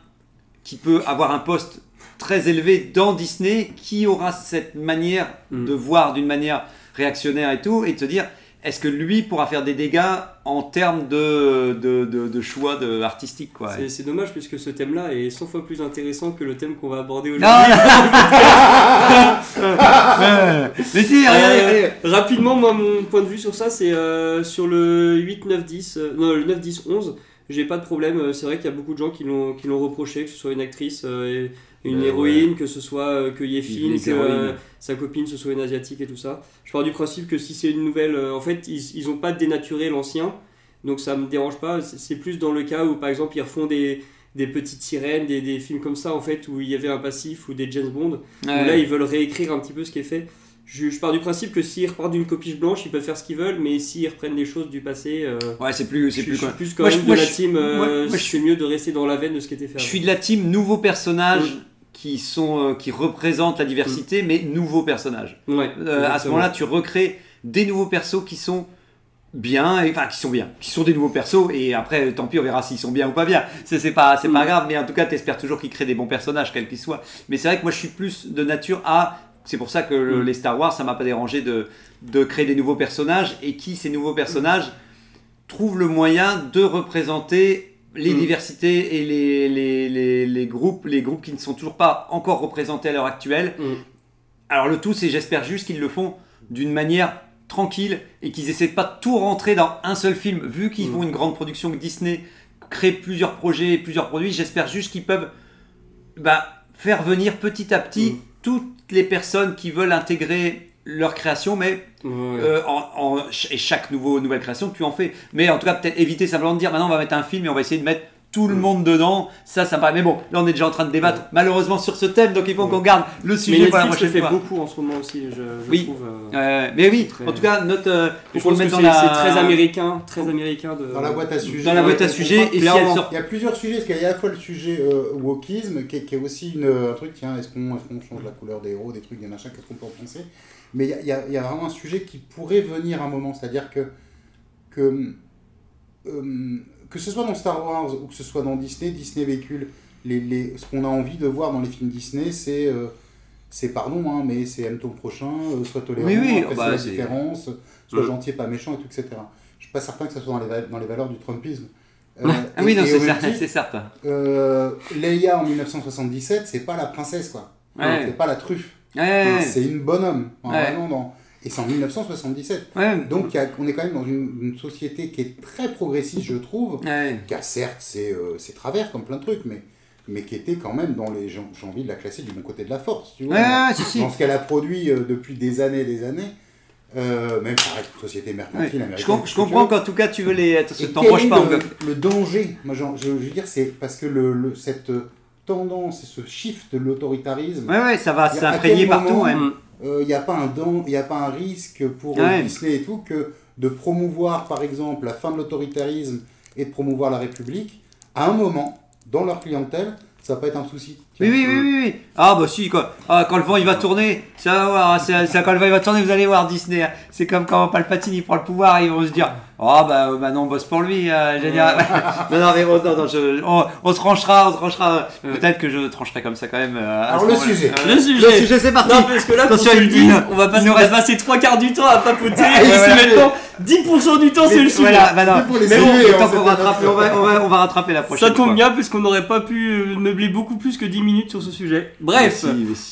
qui peut avoir un poste très élevé dans Disney qui aura cette manière Mm. de voir d'une manière réactionnaire et tout, et de se dire est-ce que lui pourra faire des dégâts en termes de, de, de, de choix de, artistique quoi? C'est- dommage puisque ce thème-là est 100 fois plus intéressant que le thème qu'on va aborder aujourd'hui. Mais si, Euh, rapidement, moi, mon point de vue sur ça, c'est euh, sur le 8, 9, 10, euh, non, le 9, 10, 11. J'ai pas de problème. euh, C'est vrai qu'il y a beaucoup de gens qui l'ont qui l'ont reproché, que ce soit une actrice, euh, et une Euh, héroïne, que ce soit euh, que Yefin, que euh, sa copine ce soit une asiatique et tout ça. Je pars du principe que si c'est une nouvelle, euh, en fait, ils, ils ont pas dénaturé l'ancien, donc ça me dérange pas. C'est plus dans le cas où, par exemple, ils refont des des petites sirènes, des, des films comme ça en fait où il y avait un passif ou des James Bond Ouais. là ils veulent réécrire un petit peu ce qui est fait. Je, je pars du principe que s'ils repartent d'une copie blanche, ils peuvent faire ce qu'ils veulent, mais s'ils reprennent des choses du passé, euh, Ouais, c'est plus, je, c'est suis- plus je suis quoi. plus quand Moi, même je- moi, de la je- team. euh, moi- moi, je c'est mieux de rester dans la veine de ce qui était fait. Je avant. suis de la team nouveaux personnages Mm. qui sont euh, qui représentent la diversité, mais nouveaux personnages. Ouais, Euh, à ce moment-là, tu recrées des nouveaux persos qui sont bien, et- enfin qui sont bien, qui sont des nouveaux persos, et après tant pis on verra s'ils sont bien ou pas bien. C'est c'est pas, c'est pas grave, mais en tout cas t'espères toujours qu'ils créent des bons personnages, quels qu'ils soient. Mais c'est vrai que moi je suis plus de nature à, c'est pour ça que le- Mm. les Star Wars ça m'a pas dérangé de, de créer des nouveaux personnages, et qui ces nouveaux personnages trouvent le moyen de représenter les Mm. diversités et les, les, les, les groupes, les groupes qui ne sont toujours pas encore représentés à l'heure actuelle. Mm. Alors le tout, c'est j'espère juste qu'ils le font d'une manière tranquille et qu'ils essaient de pas tout rentrer dans un seul film. Vu qu'ils font une grande production que Disney crée plusieurs projets et plusieurs produits, j'espère juste qu'ils peuvent bah, faire venir petit à petit toutes les personnes qui veulent intégrer leur création, mais Ouais. euh, en, en- et chaque nouveau, nouvelle création, tu en fais. Mais en tout cas, peut-être éviter simplement de dire maintenant on va mettre un film et on va essayer de mettre tout le monde dedans. Ça, ça me paraît. Mais bon, là on est déjà en train de débattre malheureusement sur ce thème, donc il faut qu'on garde le Mais sujet pour la prochaine fait fois. beaucoup en ce moment aussi, je, je Oui. trouve. euh, Euh, mais oui, très- en tout cas, notre. euh, je faut le pense que mettre c'est dans la. très américain, très américain de. Dans la boîte à sujets. Dans la boîte à sujets, et si sort. Il y a plusieurs sujets, parce qu'il y a à la fois le sujet euh, wokisme, qui est, qui est aussi une, un truc, tiens, est-ce qu'on est qu'on change la couleur des héros, des trucs, des machins, qu'est-ce qu'on peut en penser? Mais il y a, il y y a vraiment un sujet qui pourrait venir un moment, c'est-à-dire que, que, euh, que ce soit dans Star Wars ou que ce soit dans Disney, Disney véhicule les, les, ce qu'on a envie de voir dans les films Disney, c'est... euh, c'est pardon, hein, mais c'est aime ton prochain, euh, sois tolérant, Oui, oui, bah, la différence, sois Mm. gentil et pas méchant, et tout, etc. Je suis pas certain que ce soit dans les, dans les valeurs du Trumpisme. Euh, Ah oui, non, c'est ça- certain. euh, Leia en 1977, c'est pas la princesse, quoi. Ouais. C'est pas la truffe. Ouais, C'est une bonne homme. Ouais. vraiment dans- Et c'est en 1977. ouais, Donc a- on est quand même dans une, une société qui est très progressiste, je trouve, ouais. qui a certes ses, euh, ses travers, comme plein de trucs, mais, mais qui était quand même dans les. J'ai j'ai envie de la classer du bon côté de la force, tu vois. Ouais, ouais, si, si. Dans ce qu'elle a produit euh, depuis des années et des années, euh, même pareil, société Ouais. mercantile Je, américaine. com- je comprends qu'en tout cas tu veux les. Est pas, le, le danger Moi, genre, je, je veux dire, c'est parce que le, le- cette tendance et ce shift de l'autoritarisme, Ouais, ouais, ça va s'imprégner partout. moment, ouais. Il n'y a pas un a pas un risque pour euh, Ouais. Disney et tout que de promouvoir, par exemple, la fin de l'autoritarisme et de promouvoir la République, à un moment, dans leur clientèle, ça va pas être un souci. Oui, oui, oui, oui, oui. Ah, bah si, quoi. Ah, quand le vent il va tourner, ça va voir, c'est, c'est quand le vent il va tourner, vous allez voir Disney. hein. C'est comme quand Palpatine il prend le pouvoir, ils vont se dire Oh, bah euh, maintenant on bosse pour lui. euh, dire, non, non, mais bon, non, non, je- on, on se tranchera, on se tranchera. Peut-être que je trancherai comme ça quand même. euh, Alors, le sujet. Euh, Le sujet. Le sujet, c'est parti. Non, parce que là, Attention, il dit, on va passer, il nous on reste- passer trois quarts du temps à papoter. Ah, et ouais, c'est ouais. maintenant 10% du temps, c'est le sujet. Voilà, bah non. Mais bon, hein, qu'on c'était rattrape, notre- on va, on, va, on va rattraper la prochaine Ça tombe bien parce qu'on n'aurait pas pu euh, meubler beaucoup plus que 10 minutes sur ce sujet. Bref.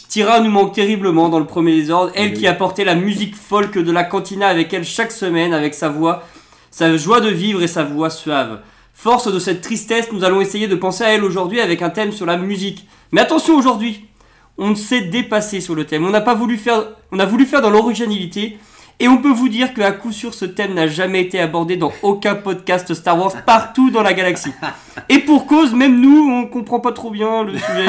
Tira nous manque terriblement dans le premier désordre. Elle qui apportait la musique folk de la cantina avec elle chaque semaine, avec sa voix, sa joie de vivre et sa voix suave. Force de cette tristesse, nous allons essayer de penser à elle aujourd'hui avec un thème sur la musique. Mais attention aujourd'hui, on s'est dépassé sur le thème. On n'a pas voulu faire, on a voulu faire dans l'originalité. Et on peut vous dire qu'à coup sûr, ce thème n'a jamais été abordé dans aucun podcast Star Wars partout dans la galaxie. Et pour cause, même nous, on comprend pas trop bien le sujet.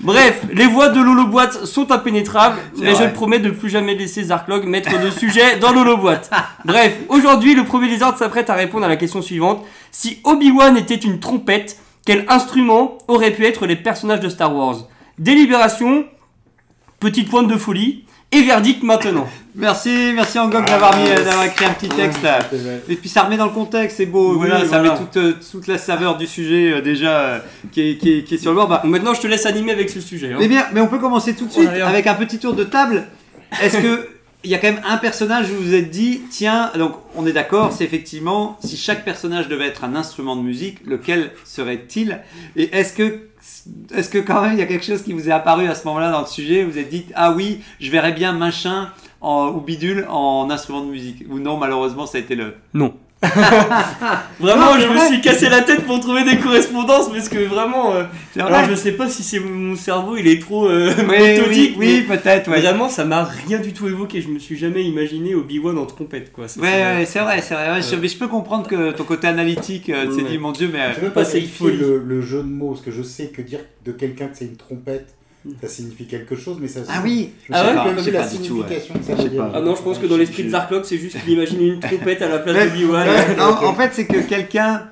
Bref, les voix de l'holoboîte sont impénétrables, mais je promets de plus jamais laisser Zarklog mettre de sujet dans l'holoboîte. Bref, aujourd'hui, le premier désordre s'apprête à répondre à la question suivante. Si Obi-Wan était une trompette, quel instrument aurait pu être les personnages de Star Wars? Délibération, petite pointe de folie, et verdict maintenant. Merci, merci Angok d'avoir mis, d'avoir écrit un petit texte. Et puis ça remet dans le contexte, c'est beau. Oui, voilà, ça voilà. met toute, euh, toute la saveur du sujet euh, déjà euh, qui, est, qui, est, qui est sur le bord. Bah, maintenant, je te laisse animer avec ce sujet. hein. eh bien, mais on peut commencer tout de suite Oh avec un petit tour de table. Est-ce que il y a quand même un personnage où vous vous êtes dit, tiens, donc on est d'accord, c'est effectivement si chaque personnage devait être un instrument de musique, lequel serait-il? Et est-ce que est-ce que quand même il y a quelque chose qui vous est apparu à ce moment-là dans le sujet? Vous vous êtes dit, ah oui, je verrais bien machin en, ou bidule en instrument de musique Ou non, malheureusement, ça a été le. Non. vraiment, Non, je me suis cassé la tête pour trouver des correspondances parce que vraiment. euh, alors, vrai je sais pas si c'est mon cerveau, il est trop euh, Oui, oui, méthodique. oui, peut-être, ouais. Vraiment, ça m'a rien du tout évoqué. Je me suis jamais imaginé Obi-Wan en trompette, quoi. Ça, Ouais, c'est- ouais, c'est vrai, c'est vrai. Ouais, je, mais je peux comprendre que ton côté analytique, euh, tu t'es Ouais. dit, mon Dieu, mais. euh, Je vais même pas Pas le, le jeu de mots, parce que je sais que dire de quelqu'un que c'est une trompette, ça signifie quelque chose, mais ça. Ah oui Je Ah sais ouais pas Je sais la pas du tout, ouais. signification que ça veut dire. Ah non, je pense que dans l'esprit de Zarklog, c'est juste qu'il imagine une trompette à la place ouais, non, en fait, c'est que quelqu'un.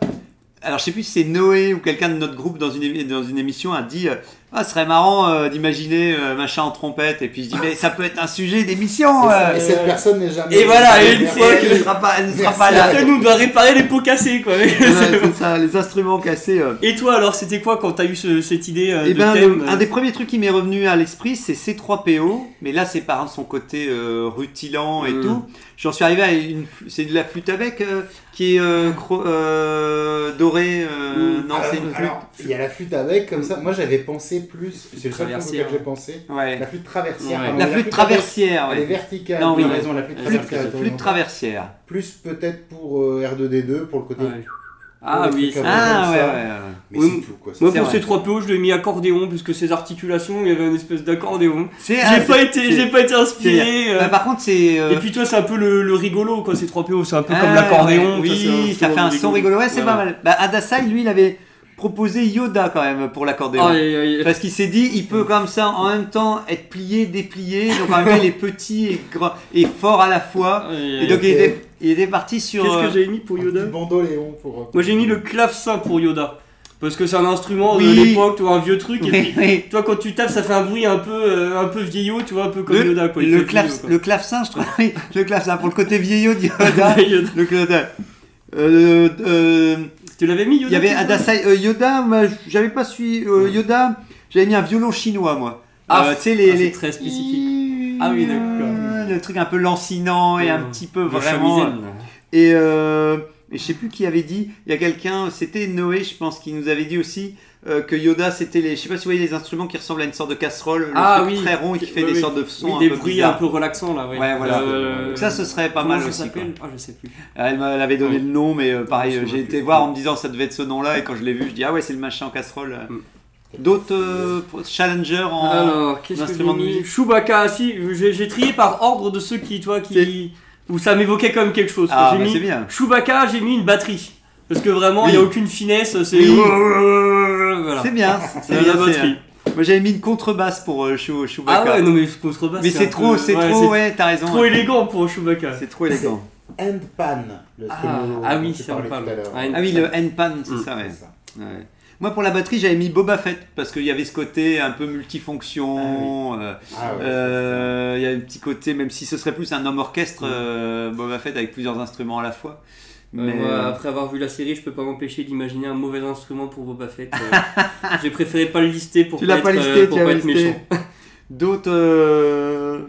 Alors, je sais plus si c'est Noé ou quelqu'un de notre groupe dans une, dans une émission a dit euh, Ah, ce serait marrant euh, d'imaginer euh, machin en trompette et puis je dis mais ça peut être un sujet d'émission. euh. Et cette personne n'est jamais. Et voilà, et une fois elle ne sera pas, elle ne sera pas là. Après, nous, on doit réparer les pots cassés, quoi. Voilà, c'est ça, les instruments cassés. euh. Et toi, alors, c'était quoi quand t'as eu ce- cette idée euh, Eh de ben, thème le- un des premiers trucs qui m'est revenu à l'esprit, c'est C3PO, mais là c'est par son côté euh, rutilant et Mm. tout. J'en suis arrivé à une, c'est de la flûte à bec euh, qui est euh, cro- euh, dorée. euh, Mm. Non, Alors, c'est une flûte. alors, Il y a la flûte avec, comme ça. Moi, j'avais pensé plus. C'est le seul truc auquel j'ai pensé. Ouais. La flûte traversière. Ouais. Alors, La flûte traversière, Elle est verticale. Non, oui. raison, la flûte Flûte, traversière. flûte traversière. Plus peut-être pour euh, R2D2, pour le côté. Ouais. Ah oui, trucs Ah ouais, ça. ouais, ouais. Mais Oui, c'est tout, quoi. Moi C'est pour ces 3 PO je l'ai mis accordéon puisque ses articulations il y avait une espèce d'accordéon. C'est J'ai ah, pas c'est- été c'est- j'ai pas été c'est- inspiré. euh. Bah, par contre, c'est. euh, Et puis toi c'est un peu le, le rigolo quoi ces 3 PO c'est un peu ah, comme l'accordéon. ouais, toi, c'est Oui, ça fait un son rigolo. Ouais, c'est Ouais, pas mal. Bah, Adasai, lui, il avait proposé Yoda quand même pour l'accordéon. Ah, Parce qu'il s'est dit, il peut comme ça en même temps être plié, déplié, donc en même temps il est petit et, grand, et fort à la fois. et- Et donc il, était, il était parti sur. Qu'est-ce euh, que j'ai mis pour Yoda bandoléon pour. euh, Moi j'ai mis le clavecin pour Yoda. Parce que c'est un instrument Oui. de l'époque, tu vois, un vieux truc. Et oui, puis, oui. toi quand tu tapes ça fait un bruit un peu, euh, un peu vieillot, tu vois, un peu comme Le, Yoda quoi. le, clave- vieillot, quoi. le clavecin, je trouve. le clavecin pour le côté vieillot de Yoda. Yoda. le Yoda. Euh, euh, Tu l'avais mis Yoda il y avait Adasai. euh, Yoda, moi, j'avais pas suivi. euh, Yoda, j'avais mis un violon chinois, moi. Ah, Euh, tu sais, les. ah, c'est les... très spécifique. Ah oui, d'accord. Le truc un peu lancinant et un Mm. petit peu vraiment. Et, euh, et je sais plus qui avait dit, il y a quelqu'un, c'était Noé, je pense, qui nous avait dit aussi euh, que Yoda, c'était les, je sais pas si vous voyez les instruments qui ressemblent à une sorte de casserole, le Ah truc oui. très rond et qui fait Oui, des oui. sortes de sons un des peu bruits bizarres. un peu relaxants là, ouais. Ouais, voilà. Euh, Donc ça, ce serait pas mal aussi. quoi. Ah, je sais plus. Elle m'avait donné le nom, mais euh, pareil, j'ai été voir en me disant ça devait être ce nom-là, et quand je l'ai vu, je dis ah ouais, c'est le machin en casserole. Mm. D'autres euh, challenger en. Alors, qu'est-ce que j'ai instrument de mis musique Chewbacca, si, j'ai trié par ordre de ceux qui, toi, qui. Où ça m'évoquait quand même quelque chose. Ah, j'ai bah, mis c'est bien. Chewbacca, j'ai mis une batterie. Parce que vraiment, il Oui. n'y a aucune finesse, c'est. Oui. Voilà. C'est bien, c'est la bien. c'est batterie. Moi j'avais mis une contrebasse pour euh, Chew- Ah Chewbacca. ouais, non, mais contrebasse. mais c'est trop, peu- c'est ouais, trop, ouais, t'as raison. Trop élégant pour Chewbacca. C'est trop élégant. Hand pan. Le Ah, ah oui, c'est. Ah, oui, le c'est Mm. ça, ouais. Moi, pour la batterie, j'avais mis Boba Fett parce qu'il y avait ce côté un peu multifonction. euh, Ah ouais. euh, Il y a un petit côté, même si ce serait plus un homme Mm. orchestre, euh, Boba Fett avec plusieurs instruments à la fois. Mais moi, après avoir vu la série, je peux pas m'empêcher d'imaginer un mauvais instrument pour Boba Fett. J'ai préféré pas le lister pour tu pas pas être, listé, pour tu pas être listé. méchant. D'autres.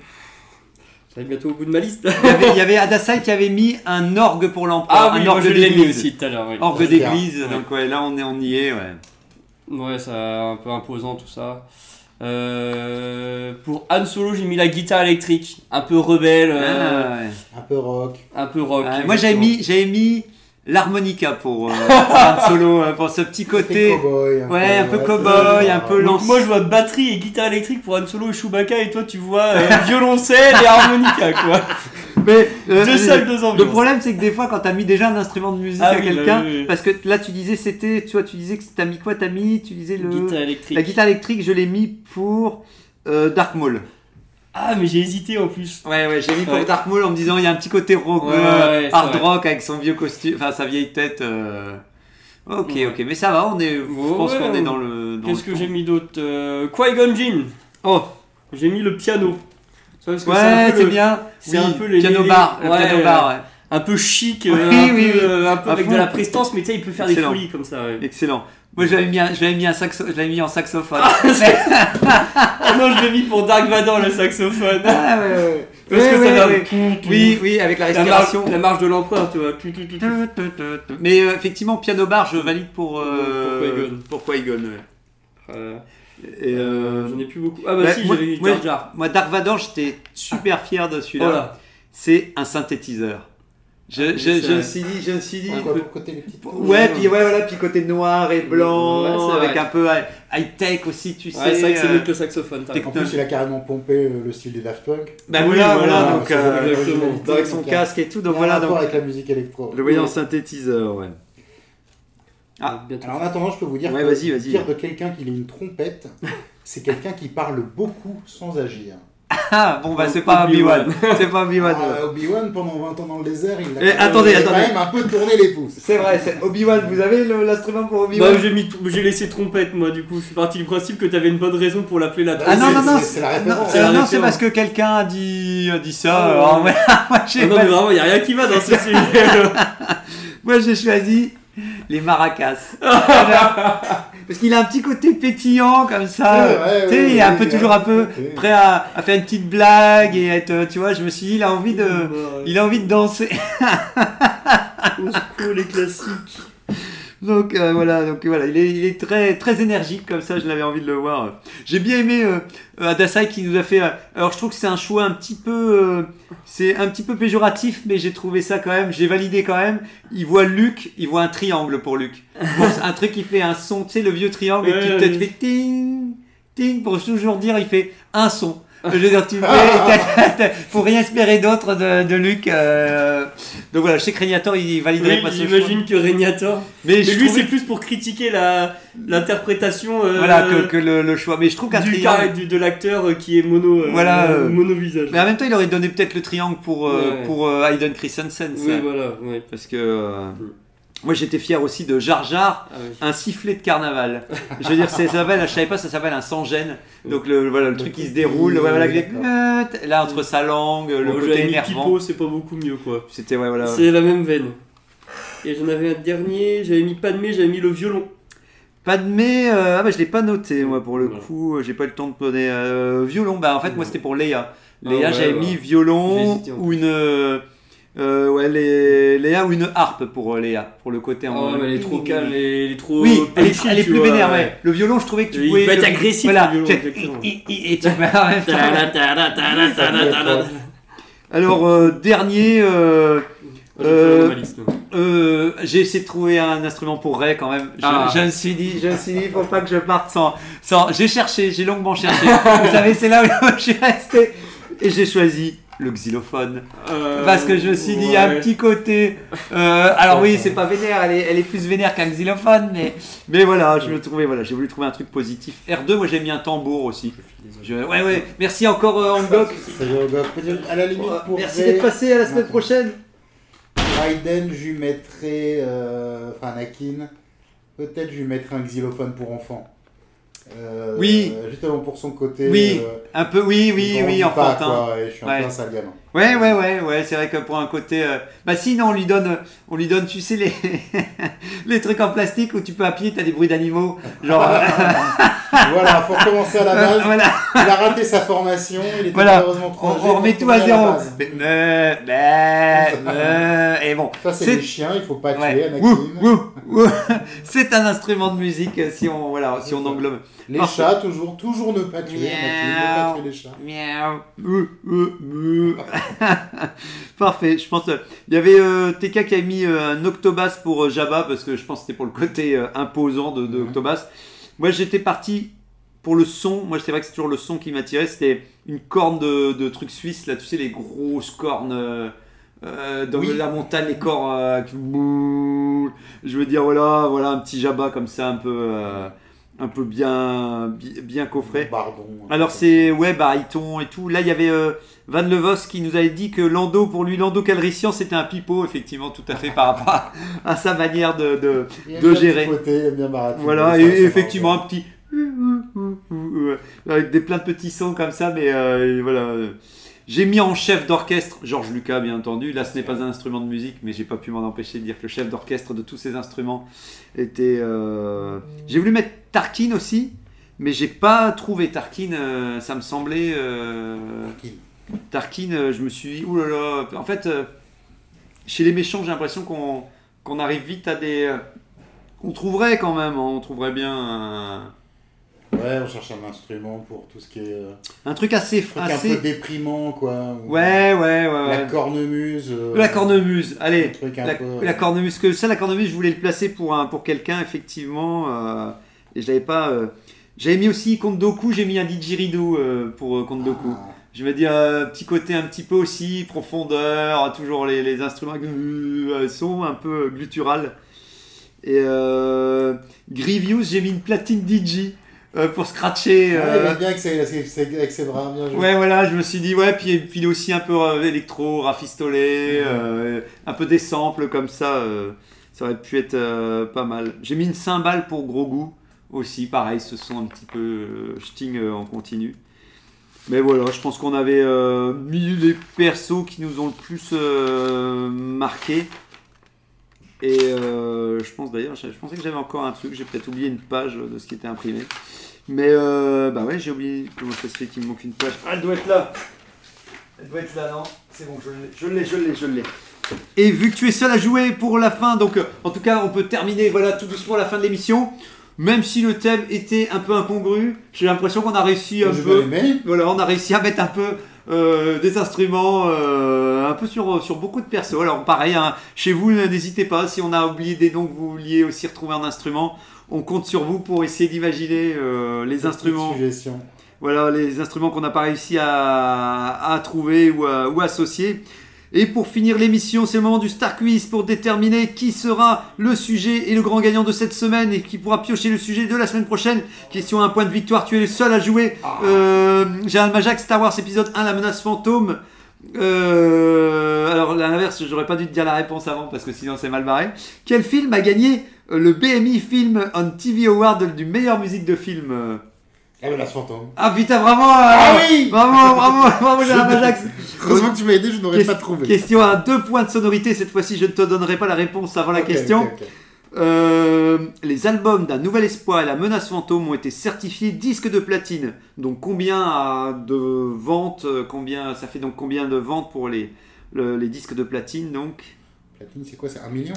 Euh, J'arrive bientôt au bout de ma liste. Il y avait- il y avait Adasai qui avait mis un orgue pour l'empereur, Ah oui, un orgue je l'ai mis d'église. aussi tout à l'heure. oui. Orgue d'église, ouais. donc ouais, là on, est, on y est, ouais. Ouais, c'est un peu imposant tout ça. Euh, pour Han Solo, j'ai mis la guitare électrique, un peu rebelle, euh, Ah, ouais. Un peu rock. un peu rock. Moi j'avais mis, j'avais mis l'harmonica pour, euh, pour Han Solo, euh, pour ce petit côté. Cowboy, Ouais, un peu ouais, cowboy, un peu lance- moi je vois batterie et guitare électrique pour Han Solo et Chewbacca et toi tu vois euh, violoncelle et harmonica quoi. Mais euh, Deux salles, deux ambiances. Le problème, c'est que des fois, quand t'as mis déjà un instrument de musique Ah à oui, quelqu'un, oui, oui. parce que là, tu disais, c'était, tu vois, tu disais que t'as mis quoi T'as mis, tu disais le. Guitare électrique. La guitare électrique, je l'ai mis pour euh, Dark Maul. Ah mais j'ai hésité en plus. Ouais, ouais, j'ai mis pour Ouais. Dark Maul en me disant, il y a un petit côté rock, Ouais, ouais, hard vrai. rock avec son vieux costume, enfin sa vieille tête. euh. Ok, Ouais. ok, mais ça va, on est, je Ouais, pense ouais, qu'on est dans le. dans Qu'est-ce que j'ai mis d'autre euh, Qui-Gon Jinn. Oh, J'ai mis le piano. Ça, parce que ouais, c'est le- bien. c'est Oui, un peu les- piano les- bar, le ouais, piano ouais. bar, ouais. Un peu chic, Oui, euh, un, oui, peu, oui. euh, un peu À avec fond. de la prestance, mais tu sais, il peut faire Excellent. des folies comme ça. ouais. Excellent. Moi, j'avais mis, un, j'avais mis un saxo, je mis en saxophone. Ah non, je l'ai mis pour Dark Vador le saxophone. Ah ouais, ouais. Parce Ouais, que ça ouais. Oui, oui, avec la La marche, respiration. la marche de l'empereur, tu vois. Mais euh, effectivement, piano bar, je valide pour euh, Pour Qui-Gon. ouais. Euh, J'en ai plus beaucoup. Ah bah, bah, si, j'avais Jar Jar. moi, Dark Vador, j'étais super fier de celui-là. Voilà. C'est un synthétiseur. Je, Ah, je, c'est je vrai. me suis dit, je me suis dit. Pourquoi pour côté les petites touches Ouais, puis ouais, voilà, puis côté noir et blanc, Ouais, avec un peu high tech aussi, tu sais. C'est vrai que c'est euh, mieux que le saxophone. En plus, il a carrément pompé euh, le style des Daft Punk. Bah Oui, voilà, Ah, donc euh, avec son donc, casque et tout, y donc a un voilà, donc avec la musique électro. le voyant synthétiseur, ouais. Ah. Bientôt. Alors en attendant, je peux vous dire Ouais, que vas-y, vas-y. dire de quelqu'un qu'il ait une trompette, c'est quelqu'un qui parle beaucoup sans agir. Ah, bon, bah, c'est pas Obi-Wan. C'est pas Obi-Wan. Ah, Obi-Wan, pendant 20 ans dans le désert, il a, Eh, attendez, il a attendez. quand même un peu tourné les pouces. C'est vrai, c'est Obi-Wan. Vous avez l'instrument pour Bah, Obi-Wan j'ai mis- j'ai laissé trompette moi du coup. Je suis parti du principe que t'avais une bonne raison pour l'appeler la Ah non, c'est- non, non, c'est- c'est la non, référence. C'est la euh, non, c'est référence. parce que quelqu'un a dit, a dit ça. Ah, ouais. moi, j'ai Ah non mais vraiment, y a rien qui va dans ce sujet. moi, j'ai choisi les maracas. Parce qu'il a un petit côté pétillant comme ça. Ouais, ouais, tu sais, ouais, il est un peu ouais, toujours un peu ouais. prêt à, à faire une petite blague et être, tu vois, je me suis dit, il a envie de, il a envie de danser. On se coule les classiques. Donc euh, voilà, donc voilà, il est, il est très très énergique comme ça, je l'avais envie de le voir. J'ai bien aimé euh, euh, Adasai qui nous a fait. euh, alors je trouve que c'est un choix un petit peu, euh, c'est un petit peu péjoratif, mais j'ai trouvé ça quand même, j'ai validé quand même. Il voit Luc, il voit un triangle pour Luc. Bon, un truc qui fait un son, tu sais le vieux triangle Ouais, qui ouais, peut-être fait ting ting pour toujours dire, il fait un son. Je veux dire, tu fais, t'as- t'as- t'as- faut rien espérer d'autre de, de Luc. euh. Donc voilà, chez Régnator, il validerait Oui, pas ce choix. j'imagine que Régnator. Mais, Mais je lui, trouvais- c'est plus pour critiquer l'interprétation euh, voilà que, que le, le choix. Mais je trouve qu'un du, du- de l'acteur euh, qui est mono, euh, Voilà, euh, mono visage. Mais en même temps, il aurait donné peut-être le triangle pour, Ouais. pour Hayden Christensen. ça. Oui, voilà. Ouais. Parce que euh, moi, j'étais fier aussi de Jar Jar, Ah oui. un sifflet de carnaval. Je veux dire, ça s'appelle, je savais pas, ça s'appelle un sans-gêne. Donc le, voilà, le truc qui se déroule, Oui, ouais, voilà, oui, avec les- là entre sa langue, le Bon, côté énervant. C'est pas beaucoup mieux quoi. C'était ouais, voilà. C'est la même veine. Et j'en avais un dernier, j'avais mis Padmé, j'avais mis le violon. Padmé, euh, ah bah je l'ai pas noté moi pour le Voilà. coup, j'ai pas eu le temps de donner euh, violon. Bah en fait moi c'était pour Léa. Ah Léa ouais, j'avais ouais. mis violon ou une euh, ouais les, Léa ou une harpe pour euh, Léa pour le côté en. Oh, mais elle est trop calme, elle est, elle est trop. Oui, elle est, elle est plus vois, vénère, ouais. Le violon, je trouvais que tu Il pouvais. peut être le- agressif, Voilà. le violon, exactement. et- tu. Alors, euh, dernier, euh, Euh, euh, j'ai essayé de trouver un instrument pour Ray quand même. Je, Ah. je me suis dit, je me suis dit, faut pas que je parte sans. sans... J'ai cherché, j'ai longuement cherché. Vous savez, c'est là où je suis resté. Et j'ai choisi le xylophone. Euh, Parce que je me suis dit, il y a un petit côté. euh, alors oui, c'est pas vénère, elle est, elle est plus vénère qu'un xylophone, mais, mais voilà, je me trouvais, voilà, j'ai voulu trouver un truc positif. R2, moi j'ai mis un tambour aussi. Je- ouais, ouais, merci encore euh, Angok. À la limite, pour Merci d'être passé à la semaine prochaine. Raiden, je lui mettrais. euh, Enfin, Anakin. Peut-être je lui mettrais un xylophone pour enfants. Euh, Oui. Justement pour son côté. Oui, euh, un peu, oui, oui, oui, pas, enfantin. quoi, et je suis un peu un sale gamin. Ouais, ouais, ouais, ouais, c'est vrai que pour un côté. euh, Bah, si, non, on lui donne, on lui donne, tu sais, les, les trucs en plastique où tu peux appuyer, t'as des bruits d'animaux. Genre. euh, voilà, faut recommencer à la base. voilà, Il a raté sa formation, il était Voilà. malheureusement trop on, on remet tout à zéro. Mais, mais, et bon. Ça, c'est les chiens, il faut pas tuer Ouais. Anakin. C'est un instrument de musique euh, si on, voilà, si on englobe. Les Parfait. chats, toujours, toujours ne pas tuer Anakin, ne pas tuer les chats. Miaou. Parfait. Je pense. euh, Il y avait euh, TK qui a mis euh, un Octobas pour euh, Jabba parce que je pense que c'était pour le côté imposant de, de. Octobas. Moi, j'étais parti pour le son. Moi, c'est vrai que c'est toujours le son qui m'attirait. C'était une corne de, de trucs suisses là. Tu sais les grosses cornes. euh, dans Oui. la montagne, les corps euh. Je veux dire, voilà, voilà un petit Jabba comme ça, un peu, euh, un peu bien, bi- bien coffré. Pardon. Alors c'est ouais baryton et tout. Là il y avait euh, Van Levos qui nous avait dit que Lando pour lui Lando Calrissian c'était un pipeau effectivement tout à fait par rapport à, à sa manière de, de- Il de bien gérer. Côté, il aime bien Baratin. voilà et, effectivement un petit euh, avec des plein de petits sons comme ça mais euh, voilà. J'ai mis en chef d'orchestre Georges Lucas bien entendu. Là ce n'est pas un instrument de musique mais j'ai pas pu m'en empêcher de dire que le chef d'orchestre de tous ces instruments était. euh, J'ai voulu mettre Tarkin aussi. Mais j'ai pas trouvé Tarkin, euh, ça me semblait. euh, Tarkin, euh, je me suis dit, oulala. En fait, euh, chez les méchants, j'ai l'impression qu'on qu'on arrive vite à des. euh, on trouverait quand même, hein, on trouverait bien un, Ouais, on cherche un instrument pour tout ce qui est. euh, un truc assez. truc un peu assez... déprimant, quoi. ou- Ouais, ouais, ouais. La cornemuse. euh, La cornemuse, un allez. truc un La, peu. la cornemuse, que ça, la cornemuse, je voulais le placer pour, un, pour quelqu'un, effectivement. euh, et je l'avais pas. euh, J'avais mis aussi Conte Doku, j'ai mis un didgeridoo euh, pour euh, Conte Doku. Ah. Je veux dire, euh, petit côté un petit peu aussi, profondeur, toujours les, les instruments euh, sont un peu guttural. Et euh, Grievous, j'ai mis une platine DJ. Euh, pour scratcher. Ouais, euh, va bien avec ses, avec ses bras, bien joué. Ouais, voilà, je me suis dit, ouais, puis, puis il est aussi un peu euh, électro, rafistolé, euh, un peu des samples comme ça, ça aurait pu être pas mal. J'ai mis une cymbale pour gros goût aussi, pareil, ce son un petit peu sting en continu. Mais voilà, je pense qu'on avait mis les persos qui nous ont le plus marqué. Et euh, je pense d'ailleurs, je je pensais que j'avais encore un truc, j'ai peut-être oublié une page de ce qui était imprimé. Mais euh, bah ouais, j'ai oublié comment ça se fait qu'il me manque une page? Ah, elle doit être là. Elle doit être là, non? C'est bon, je l'ai, je l'ai, je l'ai, je l'ai. Et vu que tu es seul à jouer pour la fin, donc euh, en tout cas, on peut terminer voilà tout doucement la fin de l'émission. Même si le thème était un peu incongru, j'ai l'impression qu'on a réussi un Je peu. Voilà, on a réussi à mettre un peu euh, des instruments, euh, un peu sur, sur beaucoup de persos. Alors pareil, hein, chez vous, n'hésitez pas, si on a oublié des noms que vous vouliez aussi retrouver en instrument, on compte sur vous pour essayer d'imaginer euh, les instruments. Voilà, les instruments qu'on n'a pas réussi à, à trouver ou à, ou associer. Et pour finir l'émission, c'est le moment du Star Quiz pour déterminer qui sera le sujet et le grand gagnant de cette semaine et qui pourra piocher le sujet de la semaine prochaine. Question à un point de victoire, tu es le seul à jouer. Euh, Gérald Majac, Star Wars épisode 1, la menace fantôme. Euh, alors, à l'inverse, j'aurais pas dû te dire la réponse avant parce que sinon c'est mal barré. Quel film a gagné le BMI Film on TV Award du meilleure musique de film? Ah, la fantôme. ah putain, bravo Ah euh, oui Bravo, bravo, bravo Gérard Majax Heureusement que tu m'as aidé, je n'aurais pas trouvé. Question à deux points de sonorité, cette fois-ci je ne te donnerai pas la réponse avant la question. Euh, les albums d'un Nouvel Espoir et La Menace Fantôme ont été certifiés disques de platine. Donc combien de ventes, euh, combien, ça fait donc combien de ventes pour les, le- les disques de platine donc? Platine, c'est quoi C'est un million?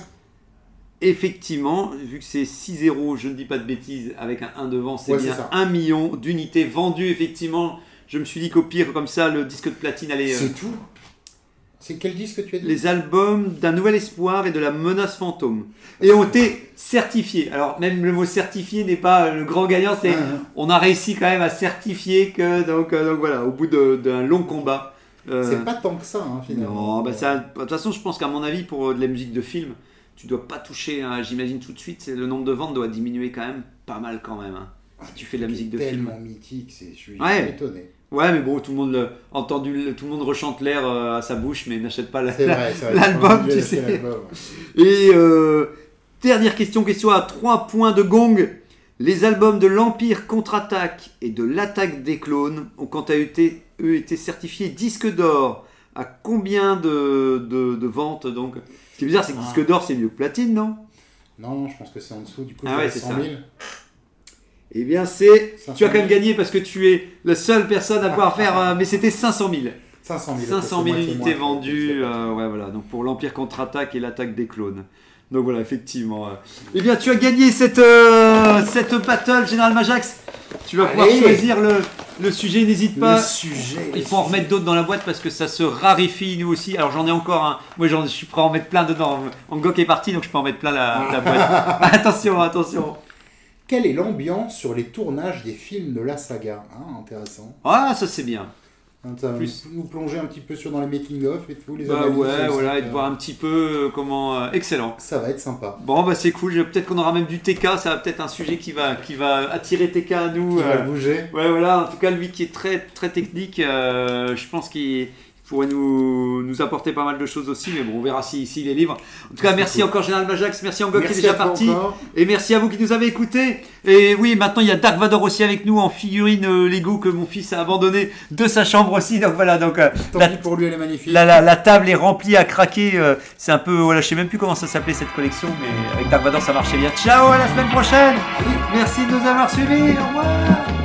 Effectivement, vu que c'est 6-0, je ne dis pas de bêtises, avec un 1 devant, c'est Ouais, bien c'est ça. 1 million d'unités vendues, effectivement. Je me suis dit qu'au pire, comme ça, le disque de platine allait... euh, C'est tout C'est quel disque tu as dit? les albums d'un nouvel espoir et de la menace fantôme et ont été certifiés. Alors même le mot certifié n'est pas le grand gagnant, c'est Ah, ah. on a réussi quand même à certifier que donc, euh, donc voilà au bout d'un long combat. euh, C'est pas tant que ça, hein, finalement. non, bah ça, de toute façon je pense qu'à mon avis pour euh, de la musique de film, tu dois pas toucher, hein, j'imagine tout de suite, le nombre de ventes doit diminuer quand même pas mal quand même. hein, si tu fais de la musique de film. tellement mythique, c'est- je suis Ouais. étonné. Ouais, mais bon, tout le monde le- entendu, le- tout le monde rechante l'air euh, à sa bouche, mais n'achète pas la, C'est la- vrai, c'est vrai. l'album, J'ai tu sais. Et euh, dernière question, question à 3 points de gong. Les albums de l'Empire contre-attaque et de l'Attaque des clones ont quant à eux été, eux été certifiés disque d'or. À combien de, de, de ventes donc? Ce qui veut dire, c'est que Ah. disque d'or, c'est mieux que platine, non? Non, je pense que c'est en dessous. Du coup, Ah ouais, c'est 100 ça. 000. Eh bien, c'est. 500 Tu as quand même 000. gagné parce que tu es la seule personne à pouvoir faire. euh, mais c'était 500 000. 500 000. 500 000 c'est moitié unités vendues, euh, ouais, voilà, donc pour l'Empire contre-attaque et l'attaque des clones. Donc voilà, effectivement. euh. Eh bien, tu as gagné cette, euh, cette battle, Général Majax. Tu vas pouvoir Allez. choisir le, le sujet, n'hésite pas. Le sujet. Il faut en remettre d'autres dans la boîte parce que ça se raréfie nous aussi. Alors j'en ai encore un. Moi j'en- je suis prêt à en mettre plein dedans. Angok est parti donc je peux en mettre plein la, la boîte. attention, attention. Quelle est l'ambiance sur les tournages des films de la saga Hein, Intéressant. Ah ça c'est bien. Ça va Plus. nous plonger un petit peu sur dans les making-of et tout, les Bah analyses, ouais, voilà, et de voir un petit peu euh, comment. euh, excellent. Ça va être sympa. Bon bah c'est cool. Peut-être qu'on aura même du TK. Ça va peut-être un sujet qui va qui va attirer TK à nous. Qui va euh, bouger. Ouais, voilà, en tout cas, lui qui est très, très technique, euh, je pense qu'il pourrait nous, nous apporter pas mal de choses aussi, mais bon, on verra s'il si, s'il est libre. En tout cas, merci encore Général Majax, merci Angok qui est déjà parti, encore. et merci à vous qui nous avez écoutés. Et oui, maintenant il y a Dark Vador aussi avec nous en figurine euh, Lego que mon fils a abandonné de sa chambre aussi, donc voilà, donc euh, Tant la, pour lui, elle est magnifique. la, la- la table est remplie à craquer, euh, c'est un peu, voilà, je sais même plus comment ça s'appelait cette collection, mais avec Dark Vador ça marchait bien. Ciao, à la semaine prochaine Merci de nous avoir suivis, au revoir